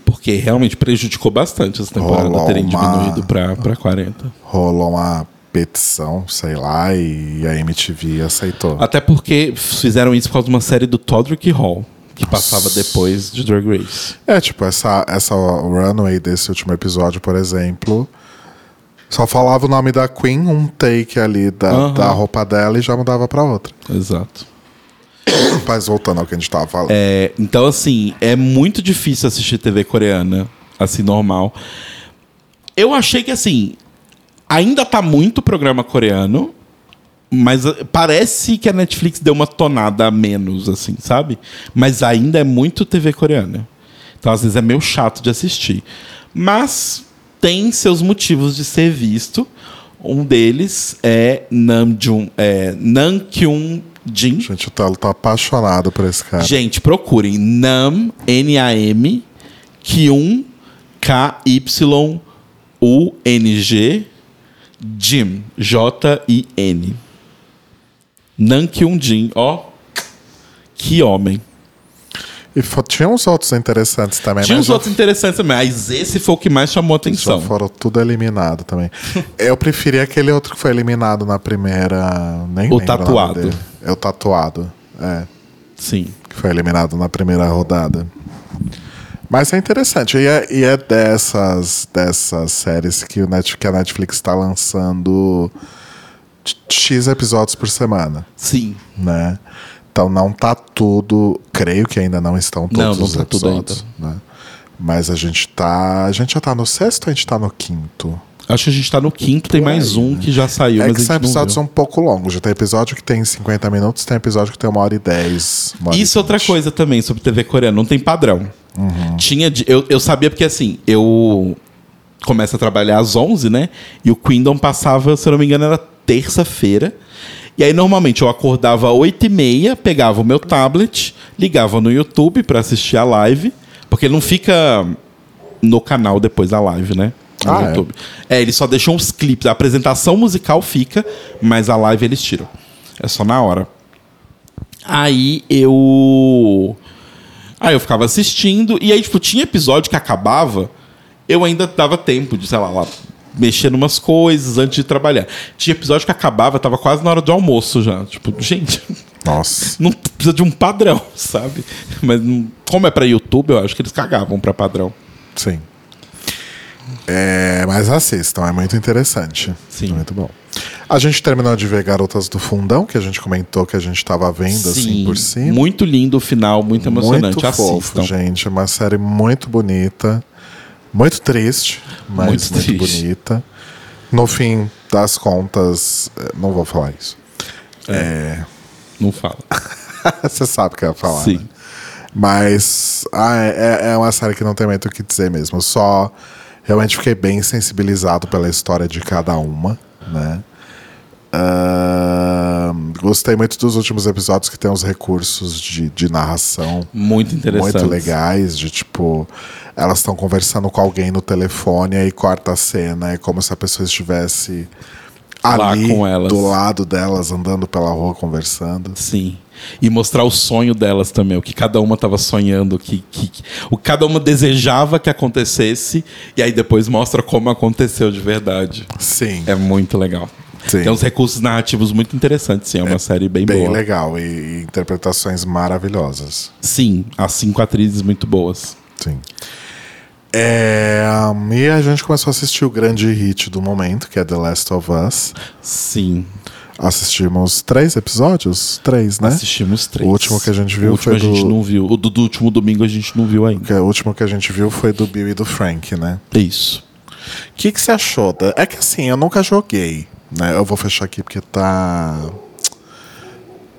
S2: porque realmente prejudicou bastante essa temporada
S1: Rolou
S2: terem
S1: uma-
S2: diminuído para 40.
S1: Rolou uma petição, sei lá, e a MTV aceitou.
S2: Até porque fizeram isso por causa de uma série do Todrick Hall, que passava depois de Drag Race.
S1: É, tipo, essa, essa runway desse último episódio, por exemplo, só falava o nome da Queen, um take ali da,
S2: Aham.
S1: da roupa dela e já mudava pra outra.
S2: Exato.
S1: Mas voltando ao que a gente tava falando.
S2: É, então, assim, é muito difícil assistir TV coreana, assim, normal. Eu achei que, assim, ainda tá muito programa coreano, mas eh, parece que a Netflix deu uma tonada a menos, assim, sabe? Mas ainda é muito TV coreana. Então, às vezes, é meio chato de assistir. Mas tem seus motivos de ser visto. Um deles é Nam Jun, é, Nam Kyun Jin.
S1: Gente, o Telo tá apaixonado por esse cara.
S2: Gente, procurem Nam, N-A-M, Kyun, K-Y-U-N-G, Jim, J-I-N. Nam Kyun Jin, ó. Que homem.
S1: E tinha uns outros interessantes também,
S2: Tinha uns
S1: já,
S2: outros interessantes também, mas esse foi o que mais chamou
S1: já
S2: atenção.
S1: foram tudo eliminado também. Eu preferi aquele outro que foi eliminado na primeira. Nem
S2: O tatuado.
S1: É o tatuado. É.
S2: Sim.
S1: que foi eliminado na primeira rodada. Mas é interessante. E é, e é dessas, dessas séries que, o Net, que a Netflix está lançando X episódios por semana,
S2: Sim.
S1: né? Então não tá tudo. Creio que ainda não estão todos
S2: Não, não
S1: os
S2: tá tudo
S1: episódios. Né? Mas a gente tá. A gente já tá no sexto ou a gente tá no quinto?
S2: Acho que a gente tá no quinto, tem mais um que já saiu,
S1: é
S2: mas
S1: que são episódios um pouco longos. Já tem episódio que tem 50 minutos, tem episódio que tem uma hora e 10. uma hora
S2: Isso é outra
S1: 20.
S2: coisa também sobre TV coreana, não tem padrão.
S1: Uhum.
S2: Tinha eu, eu sabia porque assim, eu começo a trabalhar às 11, né? E o Queendom passava, se eu não me engano, era terça-feira. E aí normalmente eu acordava às 8 e meia, pegava o meu tablet, ligava no YouTube pra assistir a live, porque ele não fica no canal depois da live, né? No
S1: Ah, é?
S2: YouTube. É? eles só deixam os clipes. A apresentação musical fica, mas a live eles tiram. É só na hora. Aí eu. Aí eu ficava assistindo, e aí, tipo, tinha episódio que acabava, eu ainda dava tempo de, sei lá, lá mexer numas coisas antes de trabalhar. Tinha episódio que acabava, tava quase na hora do almoço já. Tipo, gente,
S1: Nossa.
S2: não precisa de um padrão, sabe? Mas como é pra YouTube, eu acho que eles cagavam pra padrão.
S1: Sim. É, mas assistam, é muito interessante.
S2: Sim.
S1: Muito bom. A gente terminou de ver Garotas do Fundão, que a gente comentou que a gente estava vendo assim por cima.
S2: Muito lindo o final, muito emocionante.
S1: Muito fofo,
S2: Assistam.
S1: gente. Uma série muito bonita. Muito triste, mas
S2: Muito
S1: muito,
S2: triste.
S1: bonita. No fim das contas, eh, não vou falar isso. É.
S2: Não fala.
S1: Você sabe o que eu ia falar.
S2: Sim.
S1: né? Mas ah, é, é uma série que não tem muito o que dizer mesmo. Só realmente fiquei bem sensibilizado pela história de cada uma, né? Gostei muito dos últimos episódios que tem os recursos de, de narração
S2: Muito interessante.
S1: muito legais, de tipo, elas estão conversando com alguém no telefone, aí corta a cena, é como se a pessoa estivesse ali do lado delas, andando pela rua conversando.
S2: Sim. E mostrar o sonho delas também, o que cada uma estava sonhando, o que, que, o que cada uma desejava que acontecesse, e aí depois mostra como aconteceu de verdade.
S1: Sim.
S2: É muito legal.
S1: Sim.
S2: Tem uns recursos narrativos muito interessantes, sim. É uma série bem,
S1: Bem
S2: boa.
S1: legal e, e interpretações maravilhosas.
S2: Sim, as cinco atrizes muito boas.
S1: Sim. É, e a gente começou a assistir o grande hit do momento, que é The Last of Us.
S2: Sim.
S1: Assistimos três episódios? Três, né?
S2: Assistimos três.
S1: O último que a gente viu
S2: o último
S1: foi
S2: a gente
S1: do-
S2: não viu. O do, do último domingo a gente não viu ainda.
S1: Que O último que a gente viu foi do Bill e do Frank, né?
S2: É isso.
S1: O que, que você achou? da- É que assim, eu nunca joguei, né? Eu vou fechar aqui porque tá.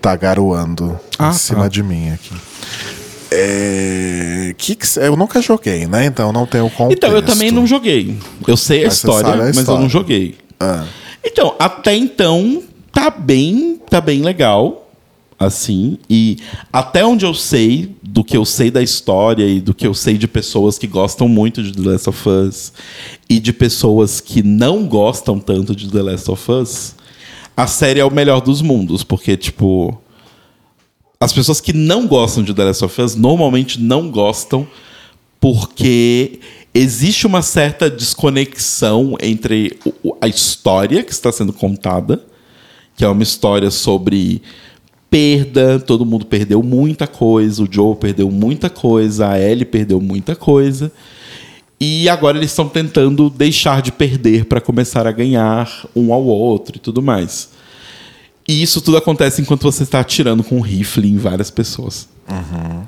S1: Tá garoando
S2: Ah,
S1: em cima
S2: tá.
S1: de mim aqui. É... Que que Eu nunca joguei, né? Então eu não tenho contexto.
S2: Então, eu também não joguei. Eu sei a história,
S1: a
S2: mas eu
S1: história.
S2: não joguei.
S1: Ah,
S2: Então, até então, tá bem, tá bem legal, assim, e até onde eu sei, do que eu sei da história e do que eu sei de pessoas que gostam muito de The Last of Us e de pessoas que não gostam tanto de The Last of Us, a série é o melhor dos mundos, porque, tipo, as pessoas que não gostam de The Last of Us normalmente não gostam porque existe uma certa desconexão entre a história que está sendo contada, que é uma história sobre perda, todo mundo perdeu muita coisa, o Joe perdeu muita coisa, a Ellie perdeu muita coisa. E agora eles estão tentando deixar de perder para começar a ganhar um ao outro e tudo mais. E isso tudo acontece enquanto você está atirando com um rifle em várias pessoas.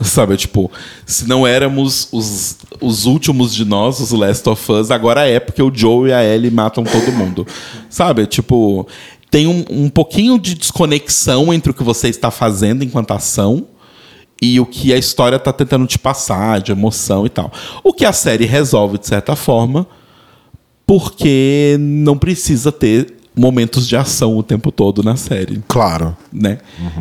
S2: Sabe, tipo, se não éramos os, os últimos de nós, os Last of Us, agora é porque o Joe e a Ellie matam todo mundo. Sabe, tipo, tem um, um pouquinho de desconexão entre o que você está fazendo enquanto ação e o que a história está tentando te passar, de emoção e tal. O que a série resolve, de certa forma, porque não precisa ter momentos de ação o tempo todo na série,
S1: claro.
S2: né?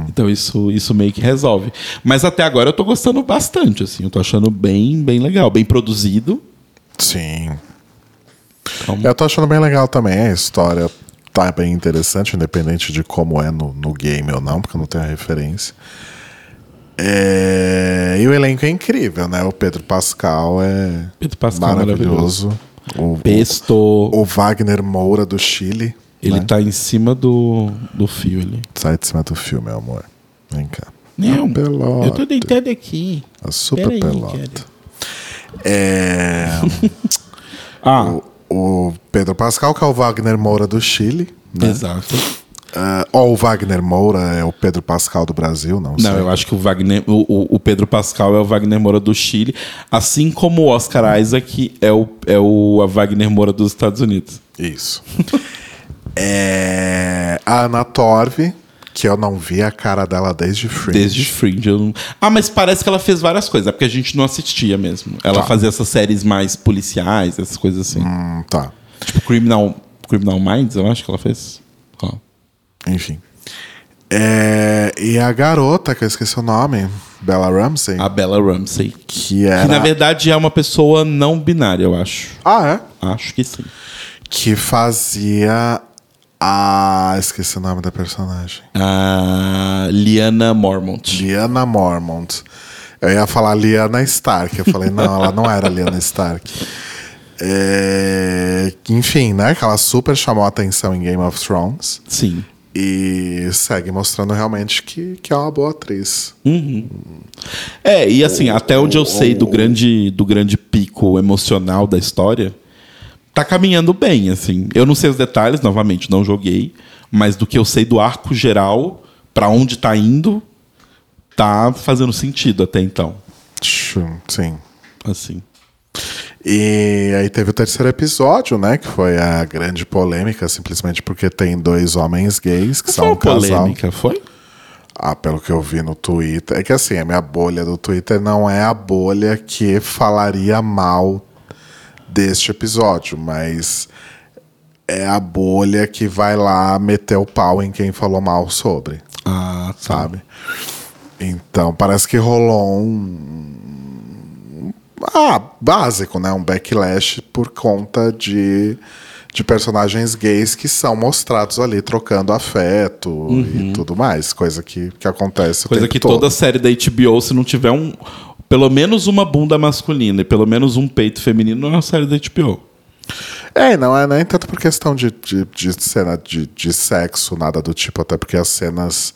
S2: Então isso, isso meio que resolve. Mas até agora eu tô gostando bastante, assim. Eu tô achando bem, bem legal. Bem produzido.
S1: Sim.
S2: Então,
S1: Eu tô achando bem legal também. A história tá bem interessante, independente de como é no, no game ou não, porque eu não tenho a referência. É, E o elenco é incrível, né? O Pedro Pascal é
S2: Pedro Pascal é
S1: maravilhoso. O,
S2: Pesto,
S1: o Wagner Moura do Chile.
S2: ele
S1: né?
S2: tá em cima do, do fio ali.
S1: Sai de cima do filme, meu amor. Vem cá.
S2: Não,
S1: A pelota.
S2: eu tô deitado aqui.
S1: A super
S2: Peraí,
S1: pelota.
S2: cara.
S1: É,
S2: Ah,
S1: o Pedro Pascal, que é o Wagner Moura do Chile. Né?
S2: exato.
S1: Ah, ou o Wagner Moura é o Pedro Pascal do Brasil, não, sei.
S2: Não, eu acho que o Wagner, o, o- o Pedro Pascal é o Wagner Moura do Chile, assim como o Oscar Isaac é o, é o a Wagner Moura dos Estados Unidos.
S1: Isso. é, a Ana Torv, que eu não vi a cara dela desde Fringe.
S2: Desde Fringe. eu não- Ah, mas parece que ela fez várias coisas, é porque a gente não assistia mesmo. Ela
S1: Tá.
S2: fazia essas séries mais policiais, essas coisas assim.
S1: Hum, tá.
S2: Tipo Criminal, Criminal Minds, eu acho que ela fez. Ó.
S1: Enfim. É, e a garota, que eu esqueci o nome, Bella Ramsey,
S2: A Bella Ramsey.
S1: que era...
S2: Que na verdade é uma pessoa não binária, eu acho.
S1: Ah, é?
S2: Acho que sim.
S1: Que fazia a... Esqueci o nome da personagem.
S2: A Liana Mormont.
S1: Liana Mormont. Eu ia falar Liana Stark. Eu falei, não, ela não era Liana Stark. É, Enfim, né? Que ela super chamou a atenção em Game of Thrones.
S2: Sim.
S1: E segue mostrando realmente que, que é uma boa atriz.
S2: É, e assim, até onde eu sei do grande, do grande pico emocional da história, tá caminhando bem, assim. Eu não sei os detalhes, novamente, não joguei, mas do que eu sei do arco geral, pra onde tá indo, tá fazendo sentido até então.
S1: Sim.
S2: Assim.
S1: E aí teve o terceiro episódio, né? Que foi a grande polêmica, simplesmente porque tem dois homens gays que
S2: Não
S1: são
S2: foi
S1: um casal.
S2: polêmica, foi?
S1: Ah, pelo que eu vi no Twitter. É que assim, a minha bolha do Twitter não é a bolha que falaria mal deste episódio, mas é a bolha que vai lá meter o pau em quem falou mal sobre,
S2: Ah, tá.
S1: sabe? Então, parece que rolou um. Ah, básico, né? Um backlash por conta de, de personagens gays que são mostrados ali trocando afeto e tudo mais. Coisa que, que acontece o
S2: Coisa que
S1: todo.
S2: toda série da HBO, se não tiver um. Pelo menos uma bunda masculina e pelo menos um peito feminino, não é uma série da HBO.
S1: É, não é nem tanto por questão de, de, de cena de, de sexo, nada do tipo, até porque as cenas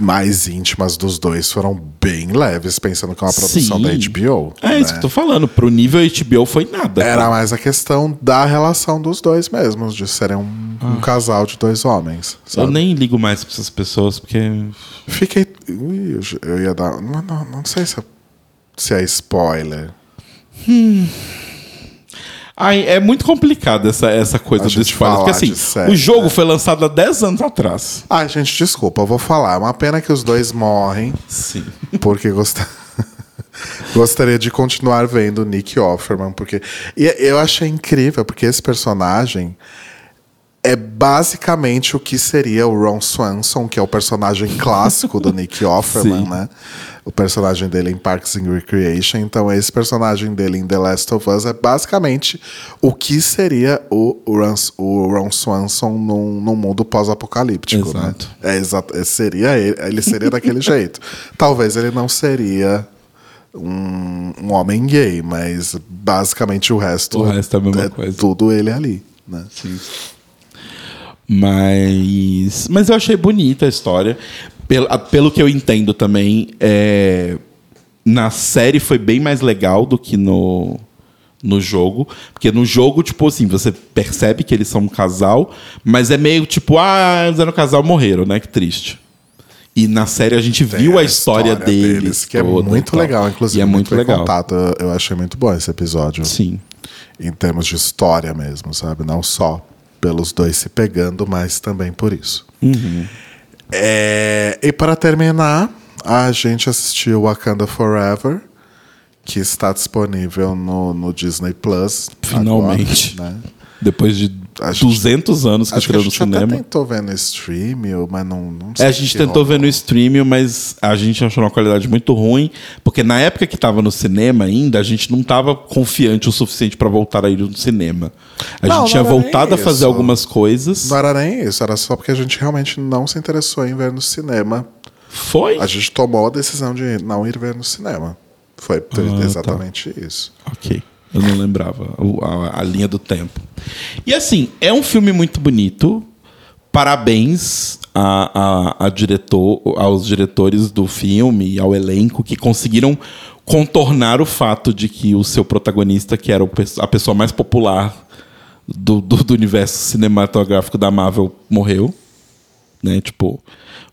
S1: mais íntimas dos dois foram bem leves, pensando que é uma produção
S2: Sim.
S1: da HBO.
S2: É
S1: né?
S2: isso que eu tô falando. Pro nível HBO foi nada.
S1: Era
S2: cara.
S1: mais a questão da relação dos dois mesmos, de serem um, um casal de dois homens.
S2: Ah. Eu
S1: Sabe?
S2: nem ligo mais pra essas pessoas, porque.
S1: Fiquei. Ui, eu- ia dar. Não, não, não sei se é, se é spoiler.
S2: Ai, é muito complicado essa, essa coisa do spoiler. Porque assim,
S1: série,
S2: o jogo
S1: né?
S2: foi lançado há 10 anos atrás.
S1: Ai, gente, desculpa, eu vou falar. É uma pena que os dois morrem,
S2: Sim.
S1: porque gost... gostaria de continuar vendo Nick Offerman, porque. E eu achei incrível, porque esse personagem é basicamente o que seria o Ron Swanson, que é o personagem clássico do Nick Offerman,
S2: Sim.
S1: né? O personagem dele em Parks and Recreation. Então, esse personagem dele em The Last of Us é basicamente o que seria o Ron, o Ron Swanson num, num mundo pós-apocalíptico, né?
S2: Exato.
S1: É, exato. Seria ele, ele seria daquele jeito. Talvez ele não seria um, um homem gay, mas basicamente o resto,
S2: O resto é a mesma coisa.
S1: tudo ele ali, né?
S2: Mas. Mas eu achei bonita a história. Pelo, a- pelo que eu entendo também, é, na série foi bem mais legal do que no, no jogo. Porque no jogo, tipo assim, você percebe que eles são um casal, mas é meio tipo, ah, eles eram um casal, morreram, né? Que triste. E na série a gente
S1: Tem
S2: viu a história, deles.
S1: que é
S2: toda
S1: muito
S2: tal.
S1: legal, inclusive.
S2: E é muito legal.
S1: contado. Eu achei muito bom esse episódio.
S2: Sim.
S1: Em termos de história mesmo, sabe? Não só pelos dois se pegando, mas também por isso.
S2: Uhum.
S1: É, e para terminar, a gente assistiu Wakanda Forever, que está disponível no, no Disney Plus.
S2: Finalmente.
S1: agora, né?
S2: Depois de
S1: gente-
S2: 200 anos que
S1: a
S2: estreou no
S1: gente até
S2: cinema.
S1: tentou ver no stream, mas não, não
S2: É,
S1: sei
S2: a
S1: o
S2: gente tentou
S1: rolou.
S2: ver no stream, mas a gente achou uma qualidade muito ruim, porque na época que tava no cinema ainda, a gente não tava confiante o suficiente para voltar a ir no cinema. A
S1: Não,
S2: gente tinha voltado a fazer algumas coisas.
S1: Não era nem isso, era só porque a gente realmente não se interessou em ver no cinema.
S2: Foi?
S1: A gente tomou a decisão de não ir ver no cinema. Foi
S2: Ah, tá.
S1: exatamente isso.
S2: Ok. Eu não lembrava o- a, a linha do tempo. E assim, é um filme muito bonito. Parabéns a, a- a diretor, aos diretores do filme e ao elenco que conseguiram contornar o fato de que o seu protagonista, que era a pessoa mais popular do, do- do universo cinematográfico da Marvel, morreu. Né? Tipo,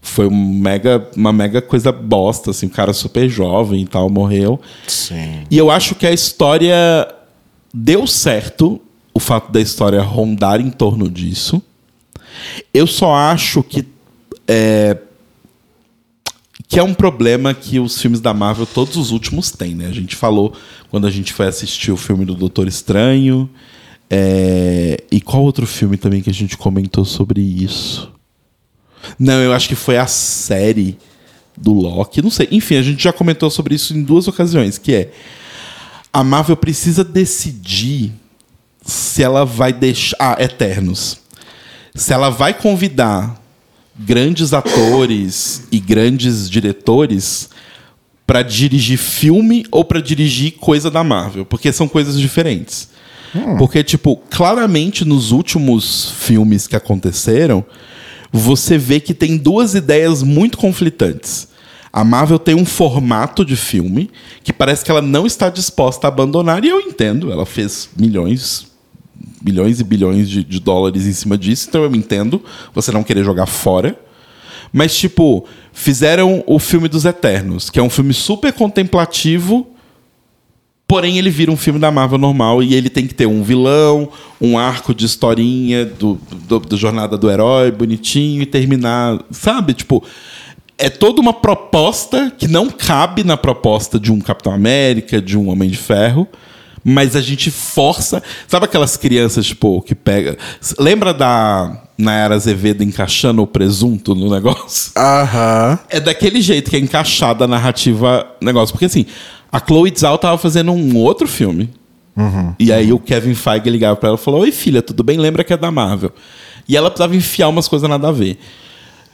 S2: foi um mega, uma mega coisa bosta, assim, um cara super jovem e tal, morreu.
S1: Sim.
S2: E eu acho que a história deu certo, o fato da história rondar em torno disso. Eu só acho que é, que é um problema que os filmes da Marvel, todos os últimos, têm, né? A gente falou quando a gente foi assistir o filme do Doutor Estranho. é, e qual outro filme também que a gente comentou sobre isso? Não, eu acho que foi a série do Loki, não sei. Enfim, a gente já comentou sobre isso em duas ocasiões, que é a Marvel precisa decidir se ela vai deixar ah, Eternos. Se ela vai convidar grandes atores e grandes diretores para dirigir filme ou para dirigir coisa da Marvel, porque são coisas diferentes. Porque tipo, claramente nos últimos filmes que aconteceram, você vê que tem duas ideias muito conflitantes. A Marvel tem um formato de filme que parece que ela não está disposta a abandonar, e eu entendo, ela fez milhões, bilhões e bilhões de, de dólares em cima disso, então eu entendo você não querer jogar fora. Mas, tipo, fizeram o filme dos Eternos, que é um filme super contemplativo, porém ele vira um filme da Marvel normal e ele tem que ter um vilão, um arco de historinha do, do, do jornada do herói bonitinho e terminar, sabe? Tipo, é toda uma proposta que não cabe na proposta de um Capitão América, de um Homem de Ferro, mas a gente força. Sabe aquelas crianças, tipo, que pega. Lembra da Nayara Azevedo encaixando o presunto no negócio?
S1: Aham.
S2: É daquele jeito que é encaixada a narrativa negócio. Porque assim, a Chloe Zhao tava fazendo um outro filme. E aí o Kevin Feige ligava pra ela e falou: Oi, filha, tudo bem? Lembra que é da Marvel. E ela precisava enfiar umas coisas nada a ver.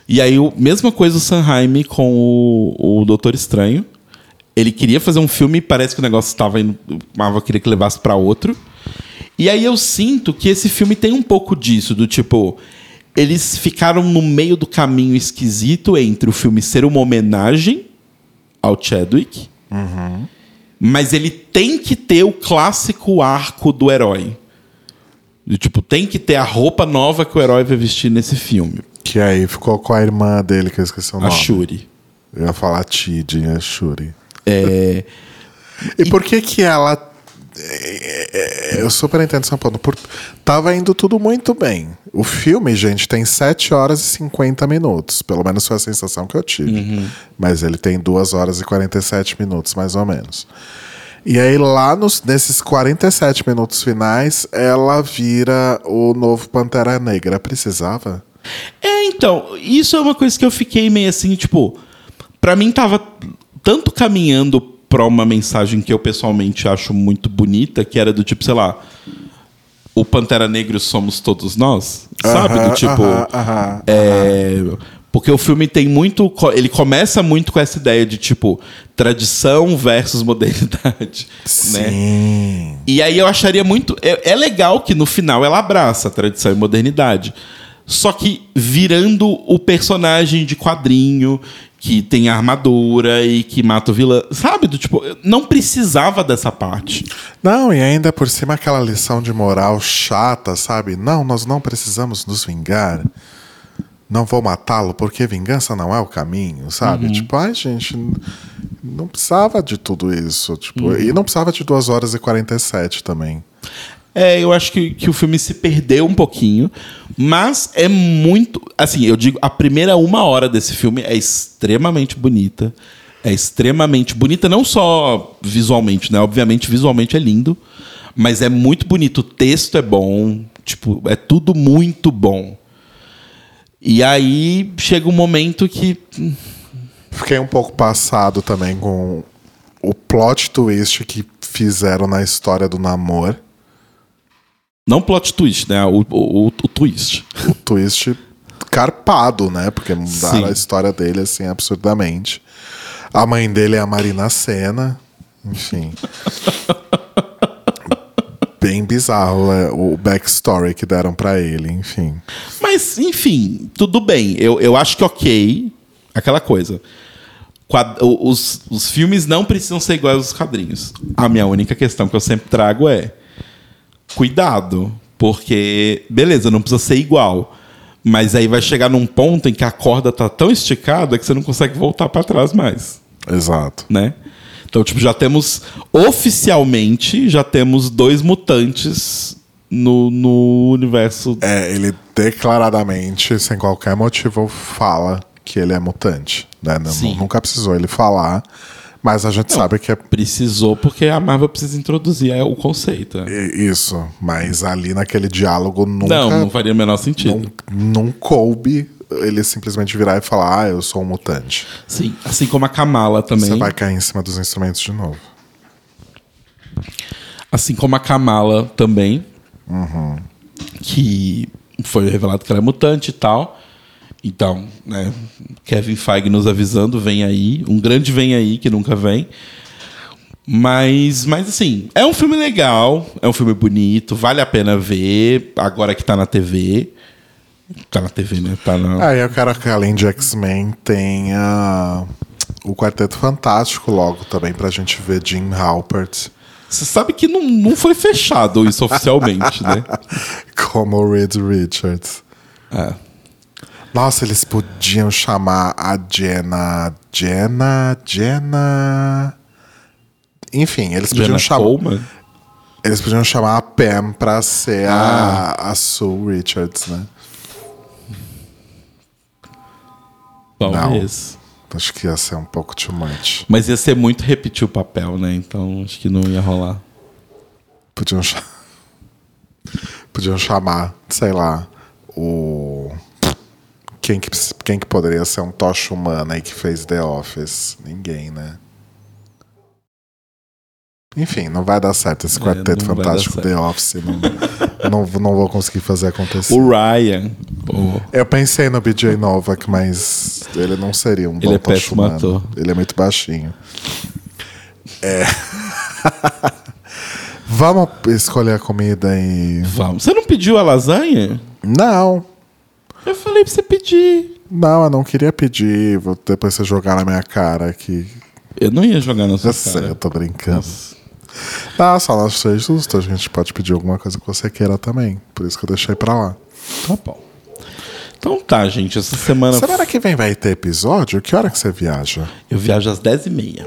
S2: E aí, o, mesma coisa o Sanheim com o, o Doutor Estranho. Ele queria fazer um filme e parece que o negócio estava indo. Marvel queria que levasse pra outro. E aí eu sinto que esse filme tem um pouco disso, do tipo. eles ficaram no meio do caminho esquisito entre o filme ser uma homenagem ao Chadwick, mas ele tem que ter o clássico arco do herói. De, tipo, tem que ter a roupa nova que o herói vai vestir nesse filme.
S1: Que aí ficou com a irmã dele, que eu esqueci o
S2: A
S1: nome.
S2: Shuri.
S1: Eu ia falar Tid, a Shuri.
S2: É,
S1: E por que que ela... é, é, Eu super entendo São Paulo. Por... Tava indo tudo muito bem. O filme, gente, tem 7 horas e 50 minutos. Pelo menos foi a sensação que eu tive. Mas ele tem 2 horas e 47 minutos, mais ou menos. E aí, lá nos, nesses 47 minutos finais, ela vira o novo Pantera Negra. Precisava?
S2: É, então, isso é uma coisa que eu fiquei meio assim, tipo, pra mim tava tanto caminhando pra uma mensagem que eu pessoalmente acho muito bonita, que era do tipo, sei lá, o Pantera Negro somos todos nós, sabe?
S1: Aham,
S2: Do tipo,
S1: aham, aham,
S2: é, porque o filme tem muito, ele começa muito com essa ideia de tipo tradição versus modernidade, né?
S1: Sim.
S2: E aí eu acharia muito. É, é legal que no final ela abraça a tradição e modernidade. Só que virando o personagem de quadrinho que tem armadura e que mata o vilão. Sabe? Do tipo, não precisava dessa parte.
S1: Não, e ainda por cima aquela lição de moral chata, sabe? Não, nós não precisamos nos vingar. Não vou matá-lo porque vingança não é o caminho, sabe? Tipo, ai, gente, não precisava de tudo isso. Tipo, E não precisava de 2 horas e 47 também.
S2: É, eu acho que, que o filme se perdeu um pouquinho, mas é muito. Assim, eu digo, a primeira uma hora desse filme é extremamente bonita. É extremamente bonita, não só visualmente, né? Obviamente, visualmente é lindo, mas é muito bonito. O texto é bom, tipo, é tudo muito bom. E aí chega um momento que.
S1: Fiquei um pouco passado também com o plot twist que fizeram na história do namoro.
S2: Não plot twist, né? O, o, o, o twist.
S1: o twist carpado, né? Porque mudaram
S2: Sim.
S1: a história dele assim absurdamente. A mãe dele é a Marina Senna, enfim. Bem bizarro é, o backstory que deram pra ele, enfim.
S2: Mas, enfim, tudo bem. Eu, eu acho que ok. Aquela coisa. Quad- Os, os filmes não precisam ser iguais aos quadrinhos. A minha única questão que eu sempre trago é: cuidado, porque, beleza, não precisa ser igual. Mas aí vai chegar num ponto em que a corda tá tão esticada que você não consegue voltar para trás mais,
S1: Exato.
S2: né? Então, tipo, já temos oficialmente já temos dois mutantes no, no universo
S1: É, ele declaradamente, sem qualquer motivo, fala que ele é mutante. Né?
S2: Sim.
S1: Nunca precisou ele falar, mas a gente sabe que é
S2: Precisou, porque a Marvel precisa introduzir é, o conceito. é.
S1: isso. Mas ali naquele diálogo nunca.
S2: Não, não faria o menor sentido.
S1: não, não coube ele simplesmente virar e falar, ah, eu sou um mutante.
S2: Sim, assim como a Kamala também.
S1: Você vai cair em cima dos instrumentos de novo.
S2: Assim como a Kamala também. Que foi revelado que ela é mutante e tal. Então, né, Kevin Feige nos avisando, vem aí. Um grande vem aí, que nunca vem. Mas, mas assim, é um filme legal, é um filme bonito, vale a pena ver, agora que tá na TV. Tá na TV, né? Tá na...
S1: Ah, eu quero que além de X-Men tenha o Quarteto Fantástico logo também pra gente ver Jim Halpert
S2: Você sabe que não, não foi fechado isso oficialmente, né?
S1: como o Reed Richards.
S2: É.
S1: Nossa, eles podiam chamar a Jenna. Jenna. Jenna. Enfim, eles podiam
S2: Jenna
S1: chamar.
S2: Coleman?
S1: Eles podiam chamar a Pam pra ser
S2: Ah.
S1: a, a Sue Richards, né?
S2: Talvez.
S1: Acho que ia ser um pouco too much.
S2: Mas ia ser muito repetir o papel, né? Então acho que não ia rolar.
S1: Podiam, cha- Podiam chamar, sei lá, o. Quem que, quem que poderia ser um tocha humana aí que fez The Office? Ninguém, né? Enfim, não vai dar certo esse
S2: É,
S1: quarteto
S2: dar
S1: fantástico. The Office. Não, não, não vou conseguir fazer acontecer.
S2: O Ryan.
S1: Eu pensei no BJ Novak, mas ele não seria um bom
S2: Ele é
S1: tocha
S2: péssimo
S1: humano.
S2: ator.
S1: Ele é muito baixinho. É. Vamos escolher a comida e.
S2: Vamos. Você não pediu a lasanha?
S1: Não.
S2: Eu falei pra você pedir.
S1: Não, eu não queria pedir. Vou depois você jogar na minha cara aqui.
S2: Eu não ia jogar na sua
S1: Eu sei, eu
S2: cara.
S1: tô brincando. Não, só nós três justos. A gente pode pedir alguma coisa que você queira também. Por isso que eu deixei pra lá.
S2: Tá bom. Então tá, gente. Essa semana
S1: Semana que vem vai ter episódio? Que hora que você viaja?
S2: eu viajo às 10h30.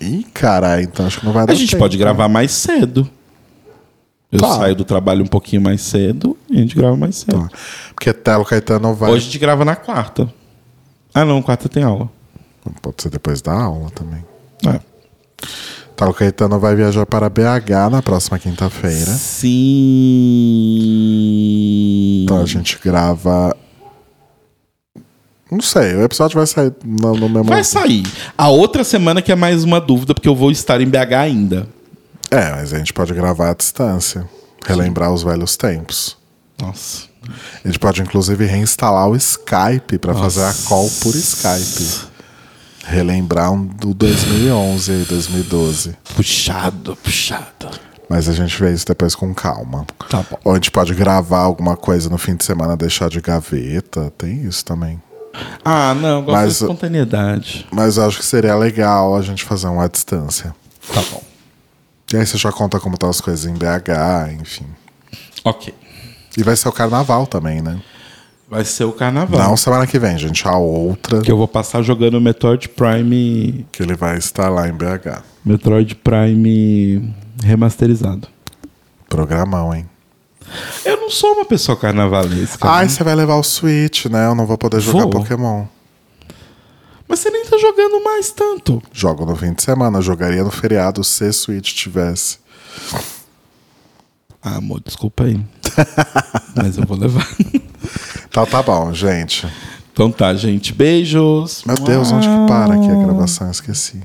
S1: Ih, caralho, então acho que não vai dar
S2: A gente
S1: tempo.
S2: pode gravar mais cedo. Eu
S1: Tá.
S2: saio do trabalho um pouquinho mais cedo e a gente grava mais cedo.
S1: Tá. Porque Telo Caetano vai.
S2: Hoje a gente grava na quarta. Ah, não, quarta tem aula.
S1: Pode ser depois da aula também.
S2: É.
S1: Telo Caetano vai viajar para BH na próxima quinta-feira.
S2: Sim.
S1: Então a gente grava. Não sei, o episódio vai sair no, no mesmo.
S2: Vai sair. A outra semana que é mais uma dúvida, porque eu vou estar em BH ainda.
S1: É, mas a gente pode gravar à distância. Relembrar os velhos tempos.
S2: Nossa.
S1: A gente pode, inclusive, reinstalar o Skype para fazer a call por Skype. Relembrar um do 2011 e 2012.
S2: Puxado, puxado.
S1: Mas a gente vê isso depois com calma.
S2: Tá bom.
S1: Ou a gente pode gravar alguma coisa no fim de semana, deixar de gaveta. Tem isso também.
S2: Ah, não, eu gosto
S1: Mas-
S2: da espontaneidade.
S1: Mas eu acho que seria legal a gente fazer um à distância.
S2: Tá bom.
S1: E aí você já conta como estão as coisas em BH, enfim.
S2: Ok.
S1: E vai ser o carnaval também, né?
S2: Vai ser o carnaval.
S1: Não semana que vem, gente. A outra
S2: Que eu vou passar jogando Metroid Prime.
S1: que ele vai estar lá em BH.
S2: Metroid Prime remasterizado.
S1: Programão, hein?
S2: Eu não sou uma pessoa carnavalesca.
S1: Ai,
S2: né?
S1: você vai levar o Switch, né? Eu não vou poder jogar
S2: Vou.
S1: Pokémon.
S2: Mas você nem tá jogando mais tanto.
S1: Jogo no fim de semana. Jogaria no feriado se Switch tivesse.
S2: Ah, amor, desculpa aí. Mas eu vou levar.
S1: Então tá bom, gente.
S2: Então tá, gente. Beijos.
S1: Meu Deus, onde que para aqui a gravação? Eu Esqueci.